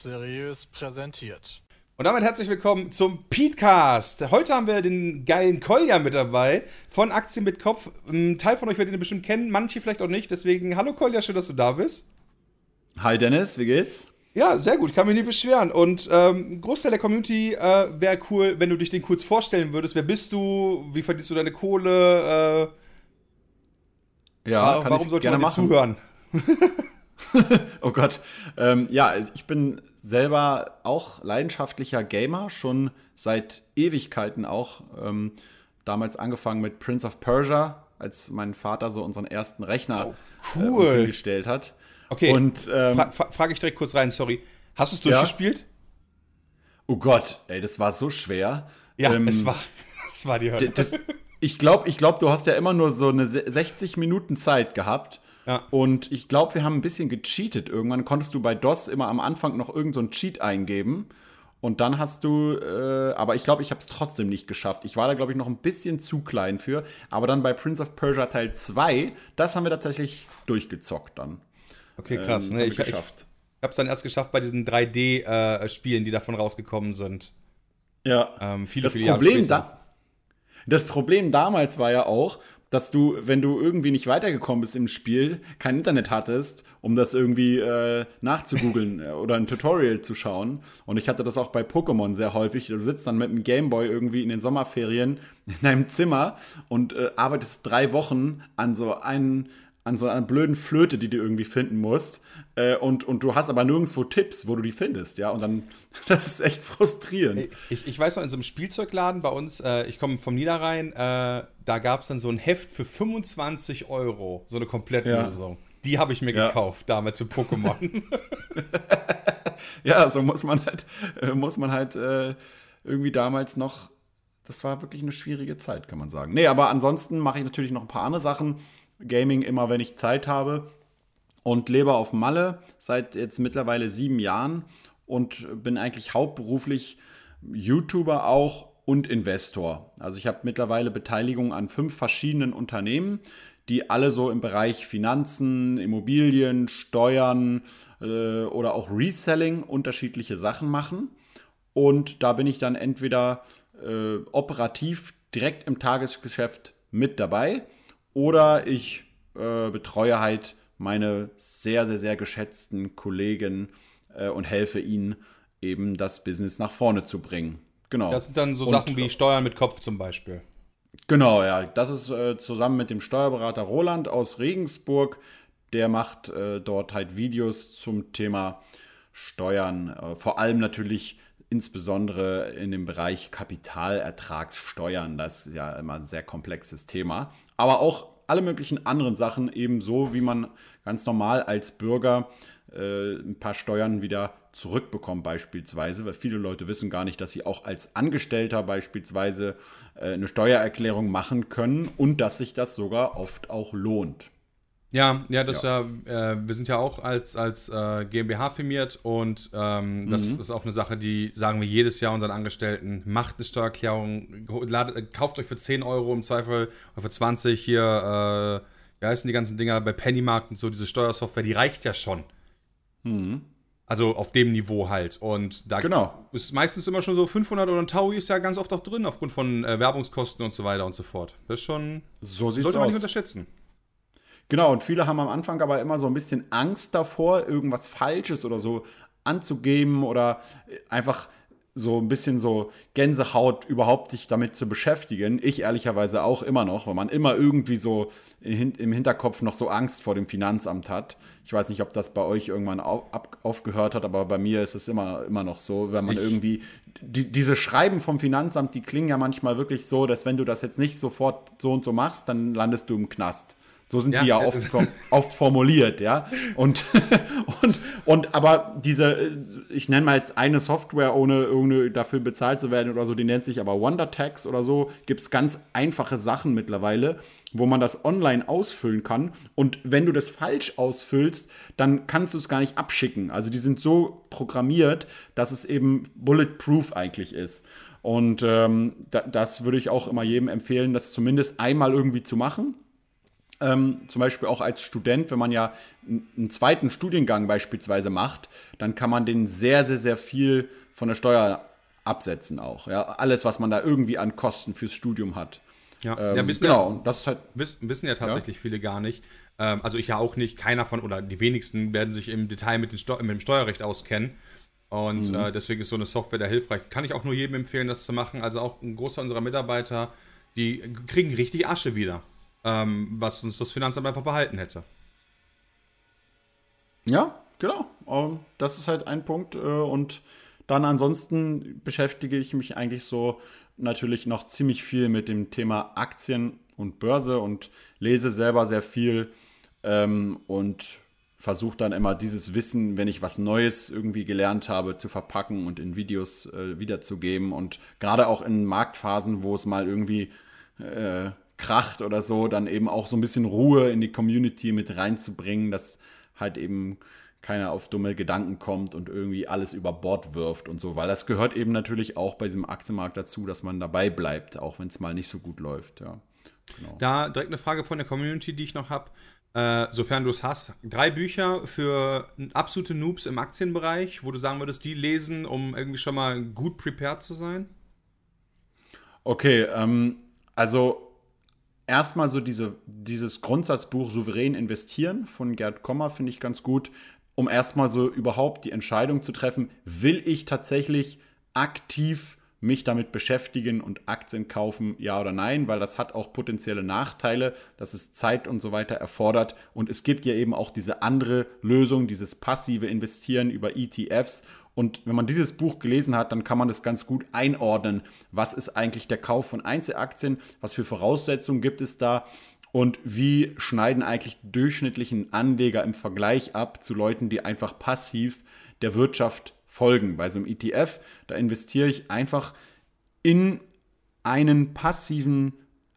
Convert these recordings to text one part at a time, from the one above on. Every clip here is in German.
Seriös präsentiert. Und damit herzlich willkommen zum Petecast. Heute haben wir den geilen Kolja mit dabei von Aktien mit Kopf. Ein Teil von euch wird ihn bestimmt kennen, manche vielleicht auch nicht. Deswegen, hallo Kolja, schön, dass du da bist. Hi Dennis, wie geht's? Ja, sehr gut, kann mich nicht beschweren. Und ähm, Großteil der Community äh, wäre cool, wenn du dich den kurz vorstellen würdest. Wer bist du? Wie verdienst du deine Kohle? Äh, ja, warum sollte man dir zuhören? oh Gott. Ähm, ja, ich bin selber auch leidenschaftlicher Gamer, schon seit Ewigkeiten auch. Ähm, damals angefangen mit Prince of Persia, als mein Vater so unseren ersten Rechner oh, cool. äh, hingestellt hat. Okay, und ähm, fra fra frage ich direkt kurz rein, sorry. Hast du es durchgespielt? Ja? Oh Gott, ey, das war so schwer. Ja, ähm, es, war, es war die Hölle. Das, ich glaube, ich glaub, du hast ja immer nur so eine 60 Minuten Zeit gehabt. Ja. Und ich glaube, wir haben ein bisschen gecheatet. Irgendwann konntest du bei DOS immer am Anfang noch irgendeinen so Cheat eingeben. Und dann hast du, äh, aber ich glaube, ich habe es trotzdem nicht geschafft. Ich war da, glaube ich, noch ein bisschen zu klein für. Aber dann bei Prince of Persia Teil 2, das haben wir tatsächlich durchgezockt dann. Okay, krass. Ähm, nee, ich, geschafft. Ich, habe es dann erst geschafft bei diesen 3D-Spielen, äh, die davon rausgekommen sind. Ja. Ähm, viele, das viele Problem da, Das Problem damals war ja auch, dass du, wenn du irgendwie nicht weitergekommen bist im Spiel, kein Internet hattest, um das irgendwie äh, nachzugoogeln äh, oder ein Tutorial zu schauen. Und ich hatte das auch bei Pokémon sehr häufig. Du sitzt dann mit dem Gameboy irgendwie in den Sommerferien in deinem Zimmer und äh, arbeitest drei Wochen an so einen an so einer blöden Flöte, die du irgendwie finden musst. Äh, und, und du hast aber nirgendwo Tipps, wo du die findest, ja. Und dann, das ist echt frustrierend. Ich, ich weiß noch, in so einem Spielzeugladen bei uns, äh, ich komme vom Niederrhein, äh, da gab es dann so ein Heft für 25 Euro, so eine Komplettlösung. Ja. Die habe ich mir ja. gekauft, damals für Pokémon. ja, so muss man halt, äh, muss man halt äh, irgendwie damals noch. Das war wirklich eine schwierige Zeit, kann man sagen. Nee, aber ansonsten mache ich natürlich noch ein paar andere Sachen Gaming immer, wenn ich Zeit habe. Und lebe auf Malle seit jetzt mittlerweile sieben Jahren und bin eigentlich hauptberuflich YouTuber auch und Investor. Also ich habe mittlerweile Beteiligung an fünf verschiedenen Unternehmen, die alle so im Bereich Finanzen, Immobilien, Steuern äh, oder auch Reselling unterschiedliche Sachen machen. Und da bin ich dann entweder äh, operativ direkt im Tagesgeschäft mit dabei oder ich äh, betreue halt meine sehr, sehr, sehr geschätzten Kollegen äh, und helfe ihnen eben das Business nach vorne zu bringen. Genau. Das sind dann so und, Sachen wie Steuern mit Kopf zum Beispiel. Genau, ja. Das ist äh, zusammen mit dem Steuerberater Roland aus Regensburg. Der macht äh, dort halt Videos zum Thema Steuern. Äh, vor allem natürlich insbesondere in dem Bereich Kapitalertragssteuern. Das ist ja immer ein sehr komplexes Thema. Aber auch alle möglichen anderen Sachen, ebenso wie man ganz normal als Bürger äh, ein paar Steuern wieder zurückbekommt beispielsweise, weil viele Leute wissen gar nicht, dass sie auch als Angestellter beispielsweise äh, eine Steuererklärung machen können und dass sich das sogar oft auch lohnt. Ja, ja, das ja. ja äh, wir sind ja auch als, als äh, GmbH firmiert und ähm, das, mhm. ist auch eine Sache, die sagen wir jedes Jahr unseren Angestellten, macht eine Steuererklärung, ladet, kauft euch für 10 Euro im Zweifel oder für 20 hier, äh, wie heißen die ganzen Dinger bei Pennymarkt und so, diese Steuersoftware, die reicht ja schon. Mhm. Also auf dem Niveau halt. Und da genau. ist meistens immer schon so 500 oder ein Taui ist ja ganz oft auch drin, aufgrund von äh, Werbungskosten und so weiter und so fort. Das ist schon. So sieht's sollte man nicht unterschätzen. Genau, und viele haben am Anfang aber immer so ein bisschen Angst davor, irgendwas Falsches oder so anzugeben oder einfach so ein bisschen so Gänsehaut überhaupt sich damit zu beschäftigen. Ich ehrlicherweise auch immer noch, weil man immer irgendwie so im Hinterkopf noch so Angst vor dem Finanzamt hat. Ich weiß nicht, ob das bei euch irgendwann aufgehört hat, aber bei mir ist es immer, immer noch so, wenn man ich irgendwie, die, diese Schreiben vom Finanzamt, die klingen ja manchmal wirklich so, dass wenn du das jetzt nicht sofort so und so machst, dann landest du im Knast. So sind ja, die ja oft, oft formuliert, ja. Und, und, und aber diese, ich nenne mal jetzt eine Software, ohne irgendwie dafür bezahlt zu werden oder so, die nennt sich aber WonderTax oder so, gibt es ganz einfache Sachen mittlerweile, wo man das online ausfüllen kann. Und wenn du das falsch ausfüllst, dann kannst du es gar nicht abschicken. Also die sind so programmiert, dass es eben bulletproof eigentlich ist. Und ähm, da, das würde ich auch immer jedem empfehlen, das zumindest einmal irgendwie zu machen ähm, zum Beispiel auch als Student, wenn man ja einen zweiten Studiengang beispielsweise macht, dann kann man den sehr, sehr, sehr viel von der Steuer absetzen auch. Ja? Alles, was man da irgendwie an Kosten fürs Studium hat. Ja, ähm, ja wissen genau, ja, das ist halt, wissen, wissen ja tatsächlich ja? viele gar nicht. Ähm, also ich ja auch nicht, keiner von, oder die wenigsten werden sich im Detail mit, den mit dem Steuerrecht auskennen. Und mhm. äh, deswegen ist so eine Software da hilfreich. Kann ich auch nur jedem empfehlen, das zu machen. Also auch ein Großteil unserer Mitarbeiter, die kriegen richtig Asche wieder, ähm, was uns das Finanzamt einfach behalten hätte. Ja, genau. Um, das ist halt ein Punkt. Äh, und dann ansonsten beschäftige ich mich eigentlich so natürlich noch ziemlich viel mit dem Thema Aktien und Börse und lese selber sehr viel ähm, und versuche dann immer dieses Wissen, wenn ich was Neues irgendwie gelernt habe, zu verpacken und in Videos äh, wiederzugeben. Und gerade auch in Marktphasen, wo es mal irgendwie äh, kracht oder so, dann eben auch so ein bisschen Ruhe in die Community mit reinzubringen, dass halt eben keiner auf dumme Gedanken kommt und irgendwie alles über Bord wirft und so, weil das gehört eben natürlich auch bei diesem Aktienmarkt dazu, dass man dabei bleibt, auch wenn es mal nicht so gut läuft, ja. Genau. Da direkt eine Frage von der Community, die ich noch habe. Äh, sofern du es hast, drei Bücher für absolute Noobs im Aktienbereich, wo du sagen würdest, die lesen, um irgendwie schon mal gut prepared zu sein? Okay, ähm, also erstmal so diese, dieses Grundsatzbuch Souverän investieren von Gerd Kommer finde ich ganz gut, um erstmal so überhaupt die Entscheidung zu treffen, will ich tatsächlich aktiv mich damit beschäftigen und Aktien kaufen, ja oder nein, weil das hat auch potenzielle Nachteile, dass es Zeit und so weiter erfordert. Und es gibt ja eben auch diese andere Lösung, dieses passive Investieren über ETFs. Und wenn man dieses Buch gelesen hat, dann kann man das ganz gut einordnen. Was ist eigentlich der Kauf von Einzelaktien? Was für Voraussetzungen gibt es da? Und wie schneiden eigentlich durchschnittlichen Anleger im Vergleich ab zu Leuten, die einfach passiv der Wirtschaft folgen. Bei so einem ETF, da investiere ich einfach in einen passiven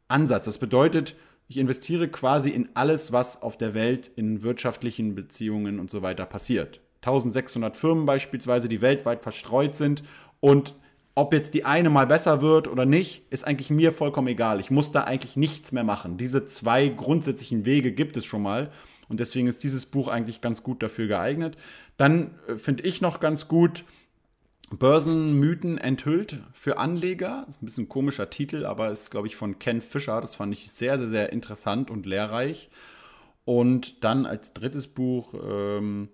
Ansatz. Das bedeutet, ich investiere quasi in alles, was auf der Welt in wirtschaftlichen Beziehungen und so weiter passiert. 1600 Firmen beispielsweise, die weltweit verstreut sind und ob jetzt die eine mal besser wird oder nicht, ist eigentlich mir vollkommen egal. Ich muss da eigentlich nichts mehr machen. Diese zwei grundsätzlichen Wege gibt es schon mal. Und deswegen ist dieses Buch eigentlich ganz gut dafür geeignet. Dann äh, finde ich noch ganz gut Börsenmythen enthüllt für Anleger. Das ist ein bisschen ein komischer Titel, aber ist, glaube ich, von Ken Fischer. Das fand ich sehr, sehr, sehr interessant und lehrreich. Und dann als drittes Buch, ähm,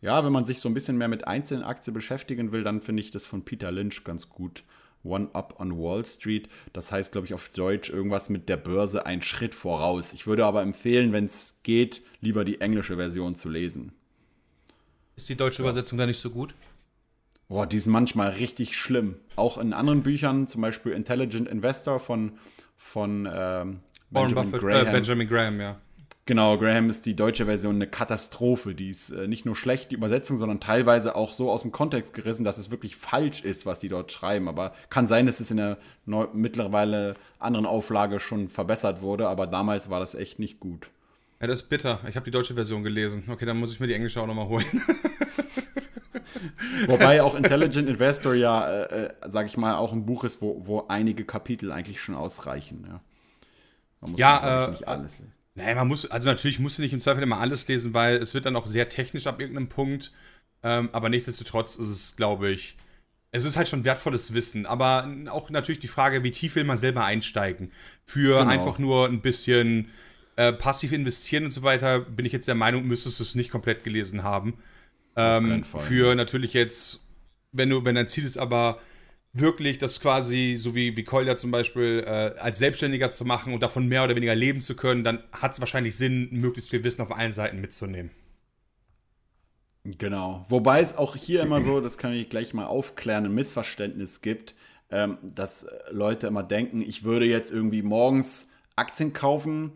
ja, wenn man sich so ein bisschen mehr mit einzelnen Aktien beschäftigen will, dann finde ich das von Peter Lynch ganz gut. One Up on Wall Street. Das heißt, glaube ich, auf Deutsch irgendwas mit der Börse ein Schritt voraus. Ich würde aber empfehlen, wenn es geht, lieber die englische Version zu lesen. Ist die deutsche Übersetzung da nicht so gut? Boah, die ist manchmal richtig schlimm. Auch in anderen Büchern, zum Beispiel Intelligent Investor von, von ähm, Benjamin, Buffett, Graham. Äh, Benjamin Graham, ja. Genau, Graham ist die deutsche Version eine Katastrophe. Die ist äh, nicht nur schlecht, die Übersetzung, sondern teilweise auch so aus dem Kontext gerissen, dass es wirklich falsch ist, was die dort schreiben. Aber kann sein, dass es in der mittlerweile anderen Auflage schon verbessert wurde, aber damals war das echt nicht gut. Ja, das ist bitter. Ich habe die deutsche Version gelesen. Okay, dann muss ich mir die englische auch nochmal holen. Wobei auch Intelligent Investor ja, äh, äh, sag ich mal, auch ein Buch ist, wo, wo einige Kapitel eigentlich schon ausreichen. Ja, Man muss ja äh, nicht alles lesen. Nee, man muss, also natürlich musst du nicht im Zweifel immer alles lesen, weil es wird dann auch sehr technisch ab irgendeinem Punkt. Ähm, aber nichtsdestotrotz ist es, glaube ich, es ist halt schon wertvolles Wissen. Aber auch natürlich die Frage, wie tief will man selber einsteigen. Für genau. einfach nur ein bisschen äh, passiv investieren und so weiter, bin ich jetzt der Meinung, müsstest du es nicht komplett gelesen haben. Ähm, für natürlich jetzt, wenn du, wenn dein Ziel ist aber wirklich das quasi, so wie, wie Kolja zum Beispiel, äh, als Selbstständiger zu machen und davon mehr oder weniger leben zu können, dann hat es wahrscheinlich Sinn, möglichst viel Wissen auf allen Seiten mitzunehmen. Genau. Wobei es auch hier immer so, das kann ich gleich mal aufklären, ein Missverständnis gibt, ähm, dass Leute immer denken, ich würde jetzt irgendwie morgens Aktien kaufen,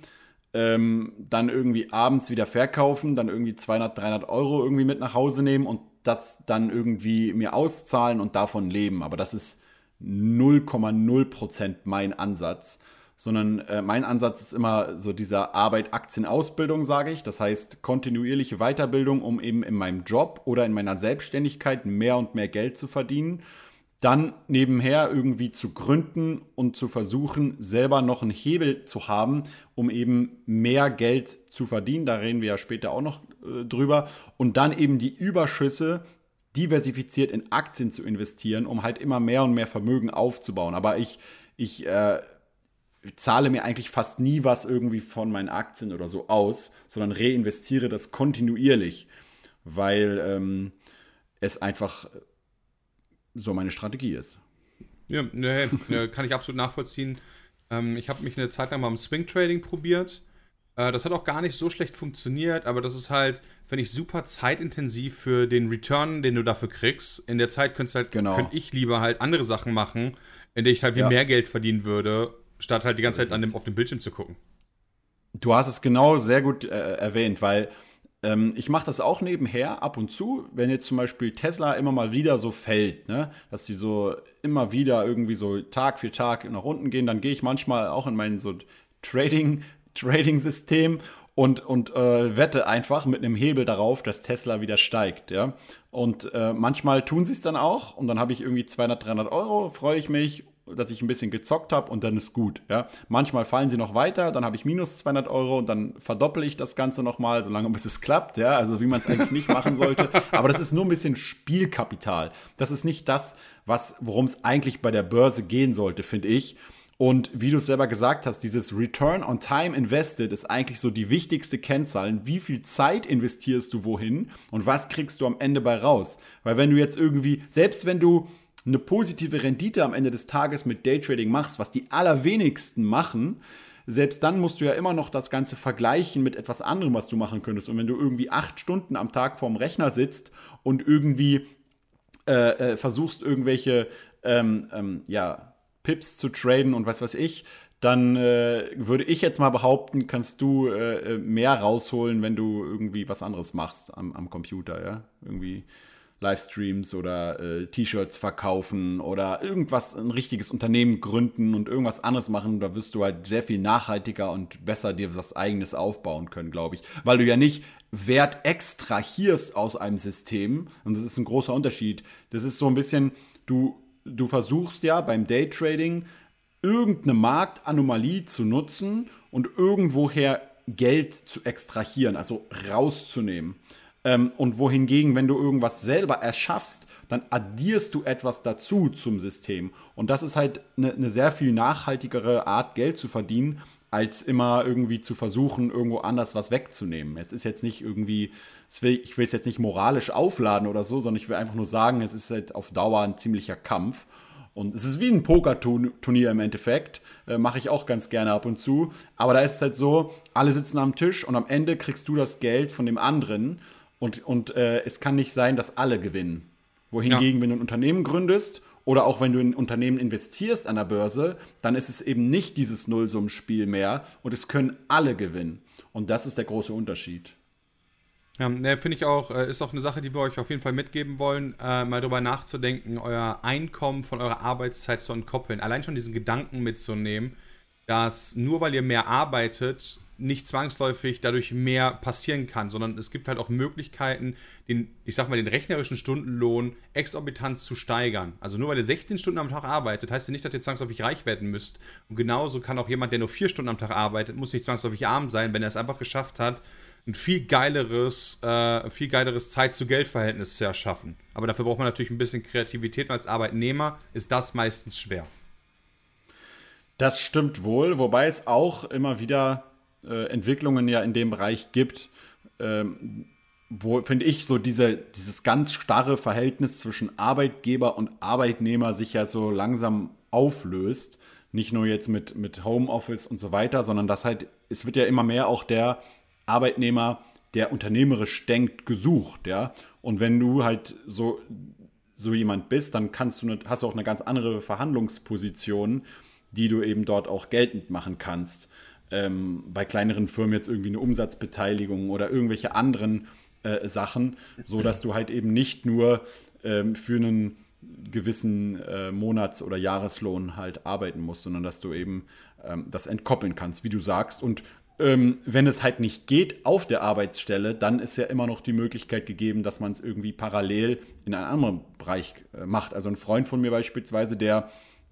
ähm, dann irgendwie abends wieder verkaufen, dann irgendwie 200, 300 Euro irgendwie mit nach Hause nehmen und das dann irgendwie mir auszahlen und davon leben. Aber das ist 0,0% mein Ansatz. Sondern äh, mein Ansatz ist immer so dieser Arbeit, Aktien, Ausbildung, sage ich. Das heißt kontinuierliche Weiterbildung, um eben in meinem Job oder in meiner Selbstständigkeit mehr und mehr Geld zu verdienen. dann nebenher irgendwie zu gründen und zu versuchen, selber noch einen Hebel zu haben, um eben mehr Geld zu verdienen. Da reden wir ja später auch noch äh, drüber. Und dann eben die Überschüsse diversifiziert in Aktien zu investieren, um halt immer mehr und mehr Vermögen aufzubauen. Aber ich, ich äh, zahle mir eigentlich fast nie was irgendwie von meinen Aktien oder so aus, sondern reinvestiere das kontinuierlich, weil ähm, es einfach so meine Strategie ist. Ja, nee, kann ich absolut nachvollziehen. Ähm, ich habe mich eine Zeit lang mal im Swing Trading probiert. Äh, das hat auch gar nicht so schlecht funktioniert, aber das ist halt, finde ich, super zeitintensiv für den Return, den du dafür kriegst. In der Zeit könnte halt, genau. könnte ich lieber halt andere Sachen machen, in der ich halt wie ja. mehr Geld verdienen würde, statt halt die ganze Zeit an dem, auf dem Bildschirm zu gucken. Du hast es genau sehr gut äh, erwähnt, weil ähm, ich mache das auch nebenher ab und zu, wenn jetzt zum Beispiel Tesla immer mal wieder so fällt, ne? dass die so immer wieder irgendwie so Tag für Tag nach unten gehen, dann gehe ich manchmal auch in mein so Trading, Trading-System und, und äh, wette einfach mit einem Hebel darauf, dass Tesla wieder steigt, ja. Und äh, manchmal tun sie es dann auch und dann habe ich irgendwie 200, 300 Euro, freue ich mich dass ich ein bisschen gezockt habe und dann ist gut. Ja? Manchmal fallen sie noch weiter, dann habe ich minus 200 Euro und dann verdoppel ich das Ganze nochmal, solange bis es klappt. Ja? Also wie man es eigentlich nicht machen sollte. Aber das ist nur ein bisschen Spielkapital. Das ist nicht das, worum es eigentlich bei der Börse gehen sollte, finde ich. Und wie du es selber gesagt hast, dieses Return on Time Invested ist eigentlich so die wichtigste Kennzahl. Wie viel Zeit investierst du wohin und was kriegst du am Ende bei raus? Weil wenn du jetzt irgendwie, selbst wenn du eine positive Rendite am Ende des Tages mit Daytrading machst, was die allerwenigsten machen, selbst dann musst du ja immer noch das Ganze vergleichen mit etwas anderem, was du machen könntest. Und wenn du irgendwie acht Stunden am Tag vorm Rechner sitzt und irgendwie äh, äh, versuchst, irgendwelche ähm, ähm, ja, Pips zu traden und was weiß ich, dann äh, würde ich jetzt mal behaupten, kannst du äh, äh, mehr rausholen, wenn du irgendwie was anderes machst am, am Computer, ja? Irgendwie Livestreams oder äh, T-Shirts verkaufen oder irgendwas, ein richtiges Unternehmen gründen und irgendwas anderes machen, da wirst du halt sehr viel nachhaltiger und besser dir was eigenes aufbauen können, glaube ich. Weil du ja nicht Wert extrahierst aus einem System und das ist ein großer Unterschied. Das ist so ein bisschen, du, du versuchst ja beim Daytrading irgendeine Marktanomalie zu nutzen und irgendwoher Geld zu extrahieren, also rauszunehmen. Ähm, und wohingegen, wenn du irgendwas selber erschaffst, dann addierst du etwas dazu zum System. Und das ist halt eine, eine sehr viel nachhaltigere Art, Geld zu verdienen, als immer irgendwie zu versuchen, irgendwo anders was wegzunehmen. Jetzt ist jetzt nicht irgendwie, ich will es jetzt nicht moralisch aufladen oder so, sondern ich will einfach nur sagen, es ist halt auf Dauer ein ziemlicher Kampf. Und es ist wie ein Pokerturnier im Endeffekt. Äh, Mache ich auch ganz gerne ab und zu. Aber da ist es halt so, alle sitzen am Tisch und am Ende kriegst du das Geld von dem anderen. Und, und äh, es kann nicht sein, dass alle gewinnen. Wohingegen, ja. wenn du ein Unternehmen gründest oder auch wenn du in ein Unternehmen investierst an der Börse, dann ist es eben nicht dieses Nullsummenspiel mehr und es können alle gewinnen. Und das ist der große Unterschied. Ja, ne, finde ich auch, äh, ist auch eine Sache, die wir euch auf jeden Fall mitgeben wollen, äh, mal darüber nachzudenken, euer Einkommen von eurer Arbeitszeit zu entkoppeln. Allein schon diesen Gedanken mitzunehmen, dass nur weil ihr mehr arbeitet, nicht zwangsläufig dadurch mehr passieren kann, sondern es gibt halt auch Möglichkeiten, den, ich sag mal, den rechnerischen Stundenlohn exorbitant zu steigern. Also nur weil ihr 16 Stunden am Tag arbeitet, heißt ja nicht, dass ihr zwangsläufig reich werden müsst. Und genauso kann auch jemand, der nur 4 Stunden am Tag arbeitet, muss nicht zwangsläufig arm sein, wenn er es einfach geschafft hat, ein viel geileres, äh, viel geileres Zeit-zu-Geld-Verhältnis zu erschaffen. Aber dafür braucht man natürlich ein bisschen Kreativität und als Arbeitnehmer ist das meistens schwer. Das stimmt wohl, wobei es auch immer wieder äh, Entwicklungen ja in dem Bereich gibt, ähm, wo, finde ich, so diese, dieses ganz starre Verhältnis zwischen Arbeitgeber und Arbeitnehmer sich ja so langsam auflöst. Nicht nur jetzt mit, mit Homeoffice und so weiter, sondern das halt, es wird ja immer mehr auch der Arbeitnehmer, der unternehmerisch denkt, gesucht, ja. Und wenn du halt so, so jemand bist, dann kannst du, hast du auch eine ganz andere Verhandlungsposition, die du eben dort auch geltend machen kannst ähm, bei kleineren Firmen jetzt irgendwie eine Umsatzbeteiligung oder irgendwelche anderen äh, Sachen, so dass du halt eben nicht nur ähm, für einen gewissen äh, Monats- oder Jahreslohn halt arbeiten musst, sondern dass du eben ähm, das entkoppeln kannst, wie du sagst. Und ähm, wenn es halt nicht geht auf der Arbeitsstelle, dann ist ja immer noch die Möglichkeit gegeben, dass man es irgendwie parallel in einem anderen Bereich äh, macht. Also ein Freund von mir beispielsweise, der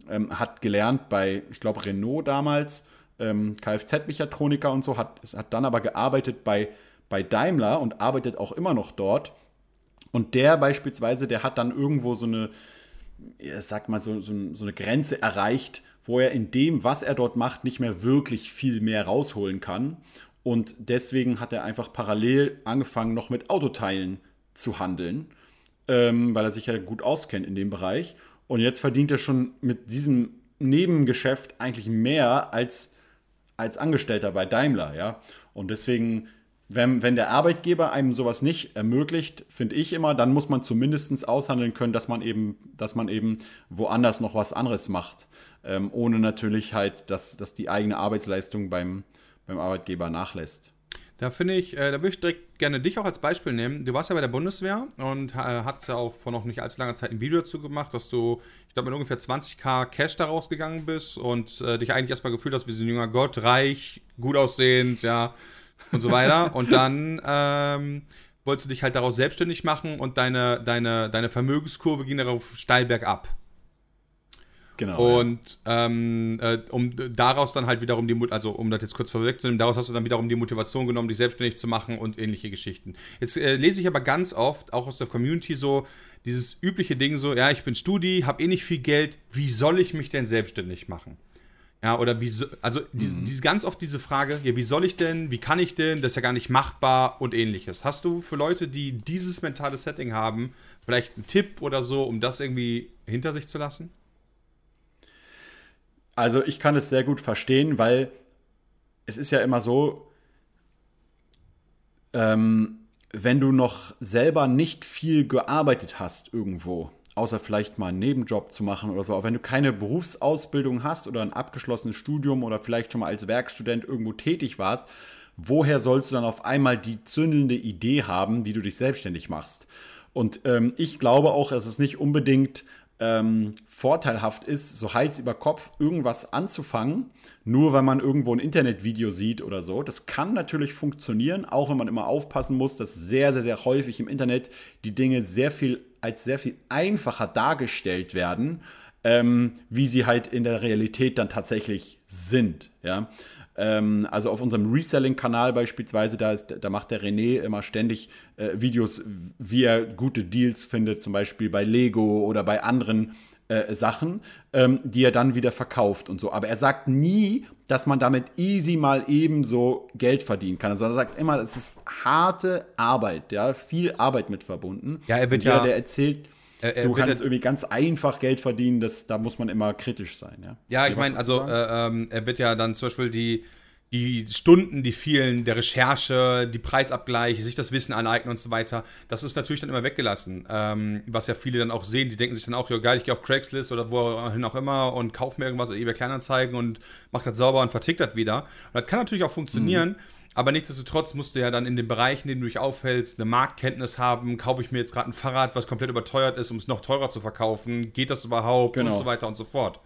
ähm, hat gelernt bei, ich glaube, Renault damals, ähm, Kfz-Mechatroniker und so, hat, hat dann aber gearbeitet bei, bei Daimler und arbeitet auch immer noch dort. Und der beispielsweise, der hat dann irgendwo so eine, sag mal, so, so, so eine Grenze erreicht, wo er in dem, was er dort macht, nicht mehr wirklich viel mehr rausholen kann. Und deswegen hat er einfach parallel angefangen, noch mit Autoteilen zu handeln, ähm, weil er sich ja gut auskennt in dem Bereich. Und jetzt verdient er schon mit diesem Nebengeschäft eigentlich mehr als, als Angestellter bei Daimler, ja. Und deswegen wenn, wenn der Arbeitgeber einem sowas nicht ermöglicht, finde ich immer, dann muss man zumindest aushandeln können, dass man eben, dass man eben woanders noch was anderes macht. Ähm, ohne natürlich halt, dass, dass die eigene Arbeitsleistung beim, beim Arbeitgeber nachlässt. Da finde ich, äh, da würde ich direkt gerne dich auch als Beispiel nehmen. Du warst ja bei der Bundeswehr und äh, hast ja auch vor noch nicht allzu langer Zeit ein Video dazu gemacht, dass du, ich glaube, mit ungefähr 20k Cash da rausgegangen bist und äh, dich eigentlich erstmal gefühlt hast wie so ein junger Gott, reich, gut aussehend, ja, und so weiter. und dann ähm, wolltest du dich halt daraus selbstständig machen und deine, deine, deine Vermögenskurve ging darauf steil bergab. Genau. Und ähm, äh, um daraus dann halt wiederum die, also um das jetzt kurz vorwegzunehmen, daraus hast du dann wiederum die Motivation genommen, dich selbstständig zu machen und ähnliche Geschichten. Jetzt äh, lese ich aber ganz oft, auch aus der Community, so dieses übliche Ding so, ja, ich bin Studi, habe eh nicht viel Geld, wie soll ich mich denn selbstständig machen? Ja, oder wie, so, also diese, mhm. diese, ganz oft diese Frage, ja, wie soll ich denn, wie kann ich denn, das ist ja gar nicht machbar und ähnliches. Hast du für Leute, die dieses mentale Setting haben, vielleicht einen Tipp oder so, um das irgendwie hinter sich zu lassen? Also ich kann es sehr gut verstehen, weil es ist ja immer so, ähm, wenn du noch selber nicht viel gearbeitet hast irgendwo, außer vielleicht mal einen Nebenjob zu machen oder so. Aber wenn du keine Berufsausbildung hast oder ein abgeschlossenes Studium oder vielleicht schon mal als Werkstudent irgendwo tätig warst, woher sollst du dann auf einmal die zündelnde Idee haben, wie du dich selbstständig machst? Und ähm, ich glaube auch, es nicht unbedingt ähm, vorteilhaft ist, so Hals über Kopf irgendwas anzufangen, nur weil man irgendwo ein Internetvideo sieht oder so. Das kann natürlich funktionieren, auch wenn man immer aufpassen muss, dass sehr, sehr, sehr häufig im Internet die Dinge sehr viel als sehr viel einfacher dargestellt werden, ähm, wie sie halt in der Realität dann tatsächlich sind. Ja? Ähm, also auf unserem Reselling-Kanal beispielsweise, da, ist, da macht der René immer ständig äh, Videos, wie er gute Deals findet, zum Beispiel bei Lego oder bei anderen äh, Sachen, ähm, die er dann wieder verkauft und so. Aber er sagt nie, dass man damit easy mal eben so Geld verdienen kann, sondern er sagt immer, es ist harte Arbeit, ja, viel Arbeit mit verbunden. Ja, er wird ja, der erzählt, er, er so kann es irgendwie ganz einfach Geld verdienen, das, da muss man immer kritisch sein. Ja, ja ich meine, also äh, ähm, er wird ja dann zum Beispiel die, die Stunden, die vielen der Recherche, die Preisabgleiche, sich das Wissen aneignen und so weiter, das ist natürlich dann immer weggelassen. Ähm, was ja viele dann auch sehen, die denken sich dann auch, ja geil, ich gehe auf Craigslist oder wohin auch immer und kaufe mir irgendwas oder eBay Kleinanzeigen und mache das sauber und vertickt das wieder. Und das kann natürlich auch funktionieren. Mhm. Aber nichtsdestotrotz musst du ja dann in den Bereichen, in denen du dich aufhältst, eine Marktkenntnis haben. Kaufe ich mir jetzt gerade ein Fahrrad, was komplett überteuert ist, um es noch teurer zu verkaufen? Geht das überhaupt? Genau. Und so weiter und so fort.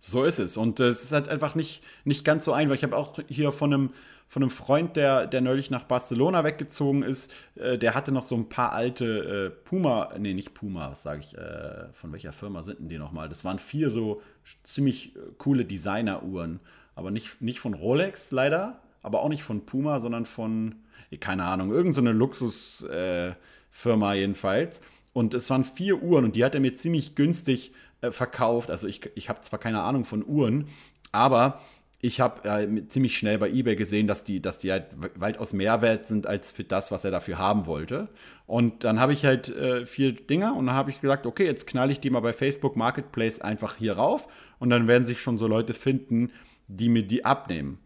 So ist es. Und äh, es ist halt einfach nicht, nicht ganz so einfach. Ich habe auch hier von einem, von einem Freund, der, der neulich nach Barcelona weggezogen ist, äh, der hatte noch so ein paar alte äh, Puma, nee, nicht Puma, was sage ich, äh, von welcher Firma sind denn die nochmal? Das waren vier so ziemlich äh, coole Designer-Uhren. Aber nicht, nicht von Rolex leider, aber auch nicht von Puma, sondern von, keine Ahnung, irgendeine so Luxusfirma äh, jedenfalls. Und es waren vier Uhren und die hat er mir ziemlich günstig äh, verkauft. Also ich, ich habe zwar keine Ahnung von Uhren, aber ich habe äh, ziemlich schnell bei eBay gesehen, dass die, dass die halt weitaus mehr wert sind als für das, was er dafür haben wollte. Und dann habe ich halt äh, vier Dinger und dann habe ich gesagt, okay, jetzt knall ich die mal bei Facebook Marketplace einfach hier rauf und dann werden sich schon so Leute finden, die mir die abnehmen.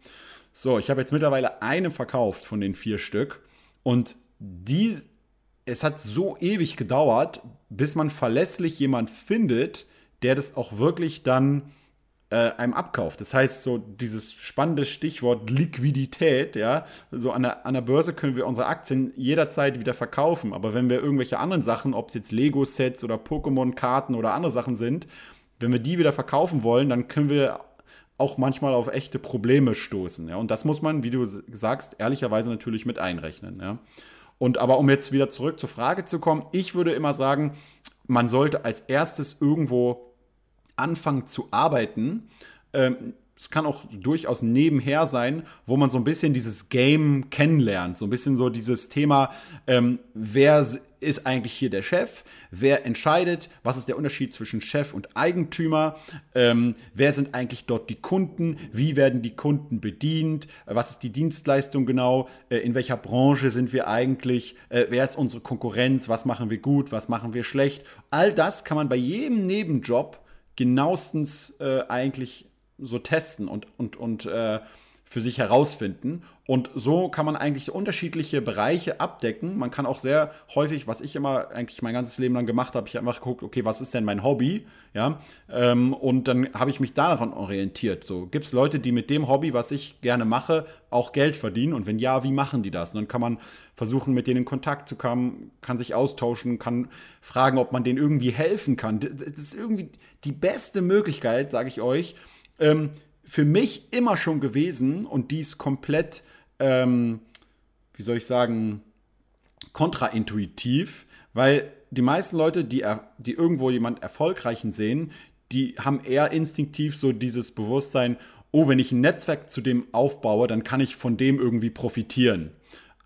So, ich habe jetzt mittlerweile eine verkauft von den vier Stück und die, es hat so ewig gedauert, bis man verlässlich jemand findet, der das auch wirklich dann äh, einem abkauft. Das heißt, so dieses spannende Stichwort Liquidität, ja, so an der, an der Börse können wir unsere Aktien jederzeit wieder verkaufen, aber wenn wir irgendwelche anderen Sachen, ob es jetzt Lego-Sets oder Pokémon-Karten oder andere Sachen sind, wenn wir die wieder verkaufen wollen, dann können wir auch manchmal auf echte Probleme stoßen. Ja? Und das muss man, wie du sagst, ehrlicherweise natürlich mit einrechnen. Ja? Und aber um jetzt wieder zurück zur Frage zu kommen, ich würde immer sagen, man sollte als erstes irgendwo anfangen zu arbeiten. Ähm, es kann auch durchaus nebenher sein, wo man so ein bisschen dieses Game kennenlernt. So ein bisschen so dieses Thema, ähm, wer ist eigentlich hier der Chef? Wer entscheidet? Was ist der Unterschied zwischen Chef und Eigentümer? Ähm, wer sind eigentlich dort die Kunden? Wie werden die Kunden bedient? Was ist die Dienstleistung genau? Äh, in welcher Branche sind wir eigentlich? Äh, wer ist unsere Konkurrenz? Was machen wir gut? Was machen wir schlecht? All das kann man bei jedem Nebenjob genauestens äh, eigentlich so testen und, und, und äh, für sich herausfinden. Und so kann man eigentlich unterschiedliche Bereiche abdecken. Man kann auch sehr häufig, was ich immer eigentlich mein ganzes Leben lang gemacht habe, ich habe einfach geguckt, okay, was ist denn mein Hobby? Ja, ähm, und dann habe ich mich daran orientiert. So, gibt es Leute, die mit dem Hobby, was ich gerne mache, auch Geld verdienen? Und wenn ja, wie machen die das? Und dann kann man versuchen, mit denen in Kontakt zu kommen, kann sich austauschen, kann fragen, ob man denen irgendwie helfen kann. Das ist irgendwie die beste Möglichkeit, sage ich euch, ähm, für mich immer schon gewesen und dies komplett, ähm, wie soll ich sagen, kontraintuitiv, weil die meisten Leute, die, die irgendwo jemand Erfolgreichen sehen, die haben eher instinktiv so dieses Bewusstsein, oh, wenn ich ein Netzwerk zu dem aufbaue, dann kann ich von dem irgendwie profitieren.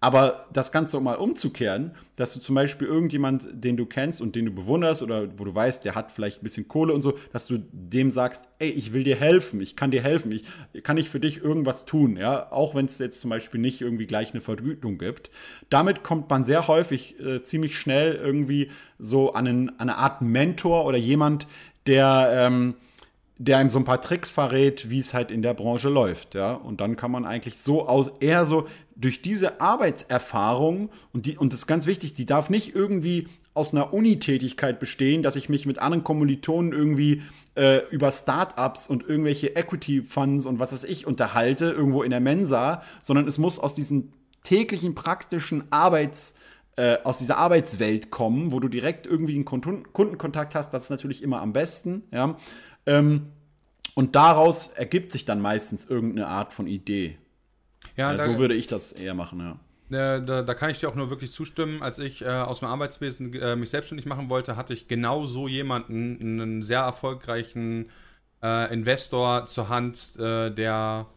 Aber das Ganze mal umzukehren, dass du zum Beispiel irgendjemand, den du kennst und den du bewunderst oder wo du weißt, der hat vielleicht ein bisschen Kohle und so, dass du dem sagst, ey, ich will dir helfen, ich kann dir helfen, ich kann ich für dich irgendwas tun, ja, auch wenn es jetzt zum Beispiel nicht irgendwie gleich eine Vergütung gibt. Damit kommt man sehr häufig äh, ziemlich schnell irgendwie so an, einen, an eine Art Mentor oder jemand, der ähm, der einem so ein paar Tricks verrät, wie es halt in der Branche läuft, ja. Und dann kann man eigentlich so aus, eher so durch diese Arbeitserfahrung, und, die, und das ist ganz wichtig, die darf nicht irgendwie aus einer Unitätigkeit bestehen, dass ich mich mit anderen Kommilitonen irgendwie äh, über Startups und irgendwelche Equity Funds und was weiß ich unterhalte, irgendwo in der Mensa, sondern es muss aus diesen täglichen praktischen Arbeits- äh, aus dieser Arbeitswelt kommen, wo du direkt irgendwie einen Kundenkontakt hast, das ist natürlich immer am besten, ja. Ähm, und daraus ergibt sich dann meistens irgendeine Art von Idee. Ja, ja so würde ich das eher machen, ja. Da, da, da, kann ich dir auch nur wirklich zustimmen. Als ich äh, aus dem Arbeitswesen äh, mich selbstständig machen wollte, hatte ich genau so jemanden, einen sehr erfolgreichen äh, Investor zur Hand, äh, der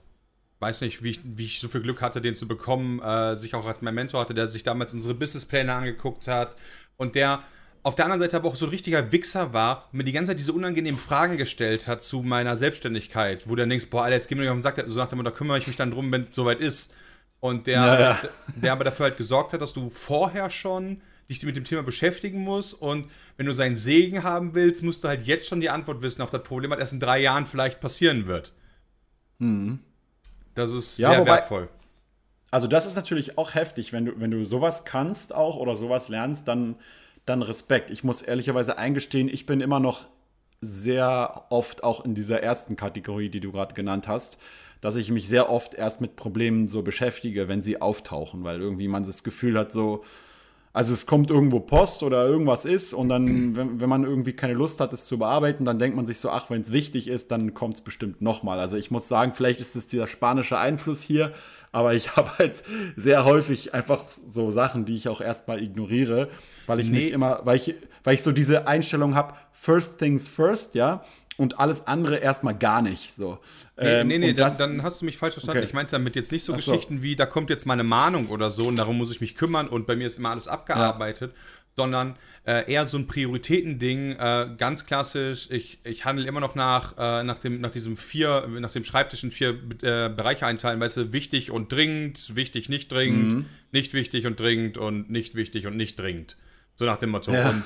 weiß nicht, wie ich, wie ich, so viel Glück hatte, den zu bekommen, äh, sich auch als mein Mentor hatte, der sich damals unsere Businesspläne angeguckt hat und der auf der anderen Seite aber auch so ein richtiger Wichser war und mir die ganze Zeit diese unangenehmen Fragen gestellt hat zu meiner Selbstständigkeit, wo du dann denkst, boah, Alter, jetzt geh mir nicht auf den Sack, so nach dem Motto, da kümmere ich mich dann drum, wenn es soweit ist. Und der, ja, ja. der aber dafür halt gesorgt hat, dass du vorher schon dich mit dem Thema beschäftigen musst und wenn du seinen Segen haben willst, musst du halt jetzt schon die Antwort wissen auf das Problem, was erst in drei Jahren vielleicht passieren wird. Mhm. Das ist ja, sehr wobei, wertvoll. Also das ist natürlich auch heftig, wenn du, wenn du sowas kannst auch oder sowas lernst, dann dann Respekt. Ich muss ehrlicherweise eingestehen, ich bin immer noch sehr oft auch in dieser ersten Kategorie, die du gerade genannt hast, dass ich mich sehr oft erst mit Problemen so beschäftige, wenn sie auftauchen, weil irgendwie man das Gefühl hat, so, also es kommt irgendwo Post oder irgendwas ist und dann, wenn, wenn man irgendwie keine Lust hat, es zu bearbeiten, dann denkt man sich so, ach, wenn es wichtig ist, dann kommt es bestimmt nochmal. Also ich muss sagen, vielleicht ist es dieser spanische Einfluss hier, aber ich habe halt sehr häufig einfach so Sachen, die ich auch erstmal ignoriere, weil ich nee. nicht immer, weil ich, weil ich so diese Einstellung habe, first things first, ja, und alles andere erstmal gar nicht. So. Nee, ähm, nee, nee dann, dann, hast du mich falsch verstanden. Okay. Ich meinte damit jetzt nicht so, so Geschichten wie, da kommt jetzt meine Mahnung oder so und darum muss ich mich kümmern und bei mir ist immer alles abgearbeitet, ja. sondern äh, eher so ein Prioritätending, äh, ganz klassisch. Ich, ich handle immer noch nach, äh, nach, dem, nach diesem vier, nach dem Schreibtisch in vier äh, Bereiche einteilen, weißt du, wichtig und dringend, wichtig, nicht dringend, mhm. nicht wichtig und dringend und nicht wichtig und nicht dringend. So nach dem Motto. Ja. Und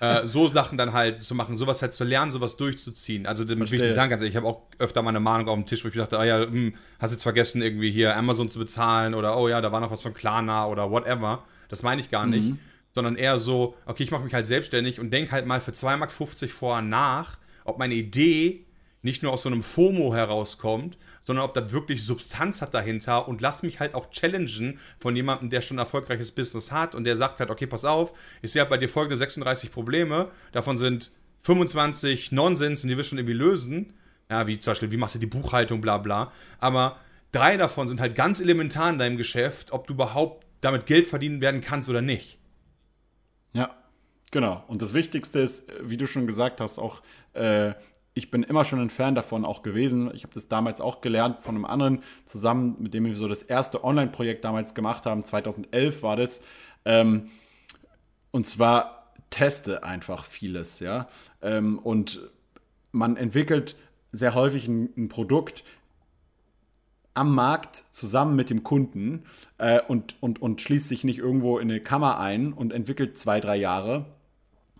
äh, so Sachen dann halt zu machen, sowas halt zu lernen, sowas durchzuziehen. Also, damit will ich nicht sagen, also ich habe auch öfter mal eine Mahnung auf dem Tisch, wo ich dachte, ah ja, hm, hast jetzt vergessen, irgendwie hier Amazon zu bezahlen oder oh ja, da war noch was von Klarna oder whatever. Das meine ich gar mhm. nicht sondern eher so, okay, ich mache mich halt selbstständig und denke halt mal für 2,50 Mark vorher nach, ob meine Idee nicht nur aus so einem FOMO herauskommt, sondern ob das wirklich Substanz hat dahinter und lass mich halt auch challengen von jemandem, der schon ein erfolgreiches Business hat und der sagt halt, okay, pass auf, ich sehe halt bei dir folgende 36 Probleme, davon sind 25 Nonsens und die wirst schon irgendwie lösen. Ja, wie zum Beispiel, wie machst du die Buchhaltung, bla bla. Aber drei davon sind halt ganz elementar in deinem Geschäft, ob du überhaupt damit Geld verdienen werden kannst oder nicht. Ja, genau. Und das Wichtigste ist, wie du schon gesagt hast, auch äh, ich bin immer schon ein Fan davon auch gewesen. Ich habe das damals auch gelernt von einem anderen zusammen, mit dem wir so das erste Online-Projekt damals gemacht haben. 2011 war das. Ähm, und zwar teste einfach vieles, ja. Ähm, und man entwickelt sehr häufig ein, ein, Produkt am Markt zusammen mit dem Kunden äh, und, und, und schließt sich nicht irgendwo in eine Kammer ein und entwickelt zwei, drei Jahre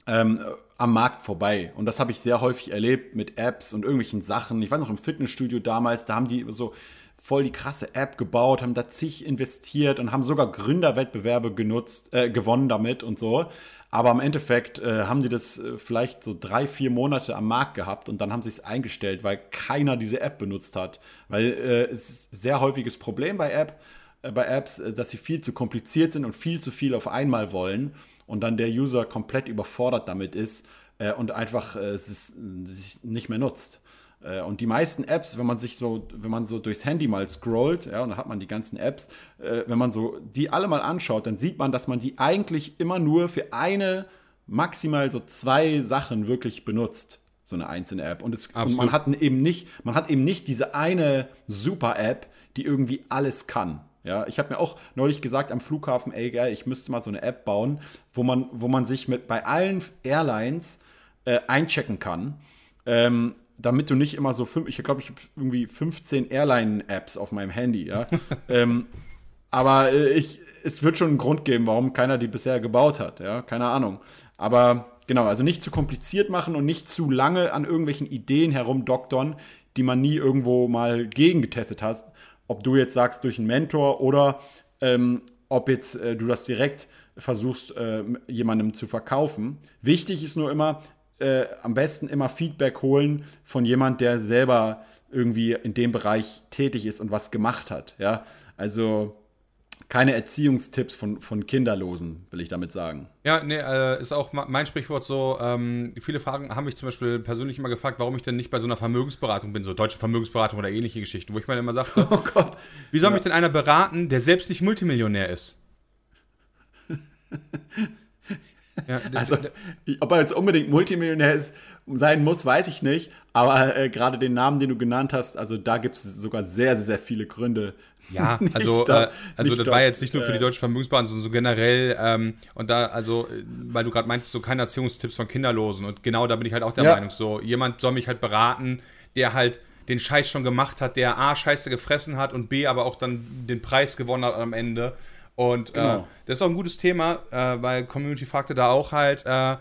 ähm, am Markt vorbei. Und das habe ich sehr häufig erlebt mit Apps und irgendwelchen Sachen. Ich weiß noch im Fitnessstudio damals, da haben die so voll die krasse App gebaut, haben da zig investiert und haben sogar Gründerwettbewerbe genutzt, äh, gewonnen damit und so. Aber im Endeffekt äh, haben die das äh, vielleicht so drei, vier Monate am Markt gehabt und dann haben sie es eingestellt, weil keiner diese App benutzt hat. Weil äh, es ist ein sehr häufiges Problem bei App, äh, bei Apps, äh, dass sie viel zu kompliziert sind und viel zu viel auf einmal wollen und dann der User komplett überfordert damit ist äh, und einfach äh, es sich nicht mehr nutzt. Äh, und die meisten Apps, wenn man sich so, wenn man so durchs Handy mal scrollt, ja, und dann hat man die ganzen Apps, äh, wenn man so die alle mal anschaut, dann sieht man, dass man die eigentlich immer nur für eine, maximal so zwei Sachen wirklich benutzt so eine einzelne App. Und, es, und, man hat eben nicht, man hat eben nicht diese eine Super-App, die irgendwie alles kann. Ja, ich habe mir auch neulich gesagt am Flughafen, ey, geil, ich müsste mal so eine App bauen, wo man, wo man sich mit bei allen Airlines äh, einchecken kann. Ähm, damit du nicht immer so fünf, ich glaube, ich habe irgendwie 15 Airline-Apps auf meinem Handy, ja. ähm, aber äh, ich, es wird schon einen Grund geben, warum keiner die bisher gebaut hat, ja, keine Ahnung. Aber genau, also nicht zu kompliziert machen und nicht zu lange an irgendwelchen Ideen herumdoktern, die man nie irgendwo mal gegengetestet hat, ob du jetzt sagst durch einen Mentor oder ähm, ob jetzt äh, du das direkt versuchst, äh, jemandem zu verkaufen. Wichtig ist nur immer, äh, am besten immer Feedback holen von jemand, der selber irgendwie in dem Bereich tätig ist und was gemacht hat. Ja, also keine Erziehungstipps von, von Kinderlosen, will ich damit sagen. Ja, nee, äh, ist auch mein Sprichwort so. Ähm, viele Fragen haben mich zum Beispiel persönlich immer gefragt, warum ich denn nicht bei so einer Vermögensberatung bin, so deutsche Vermögensberatung oder ähnliche Geschichten, wo ich mir immer sagte, oh Gott. wie soll ja. mich denn einer beraten, der selbst nicht Multimillionär ist? ja, also, ob er jetzt unbedingt Multimillionär ist, sein muss, weiß ich nicht. Aber äh, gerade den Namen, den du genannt hast, also da gibt es sogar sehr, sehr viele Gründe, ja, also, da, äh, also das war jetzt nicht nur für die äh. deutsche Vermögensberatung, sondern so generell. Ähm, und da, also, weil du gerade meintest, so keine Erziehungstipps von Kinderlosen. Und genau da bin ich halt auch der ja. Meinung, so jemand soll mich halt beraten, der halt den Scheiß schon gemacht hat, der A, Scheiße gefressen hat und B, aber auch dann den Preis gewonnen hat am Ende. Und äh, genau. äh, das ist auch ein gutes Thema, äh, weil Community fragte da auch halt, äh,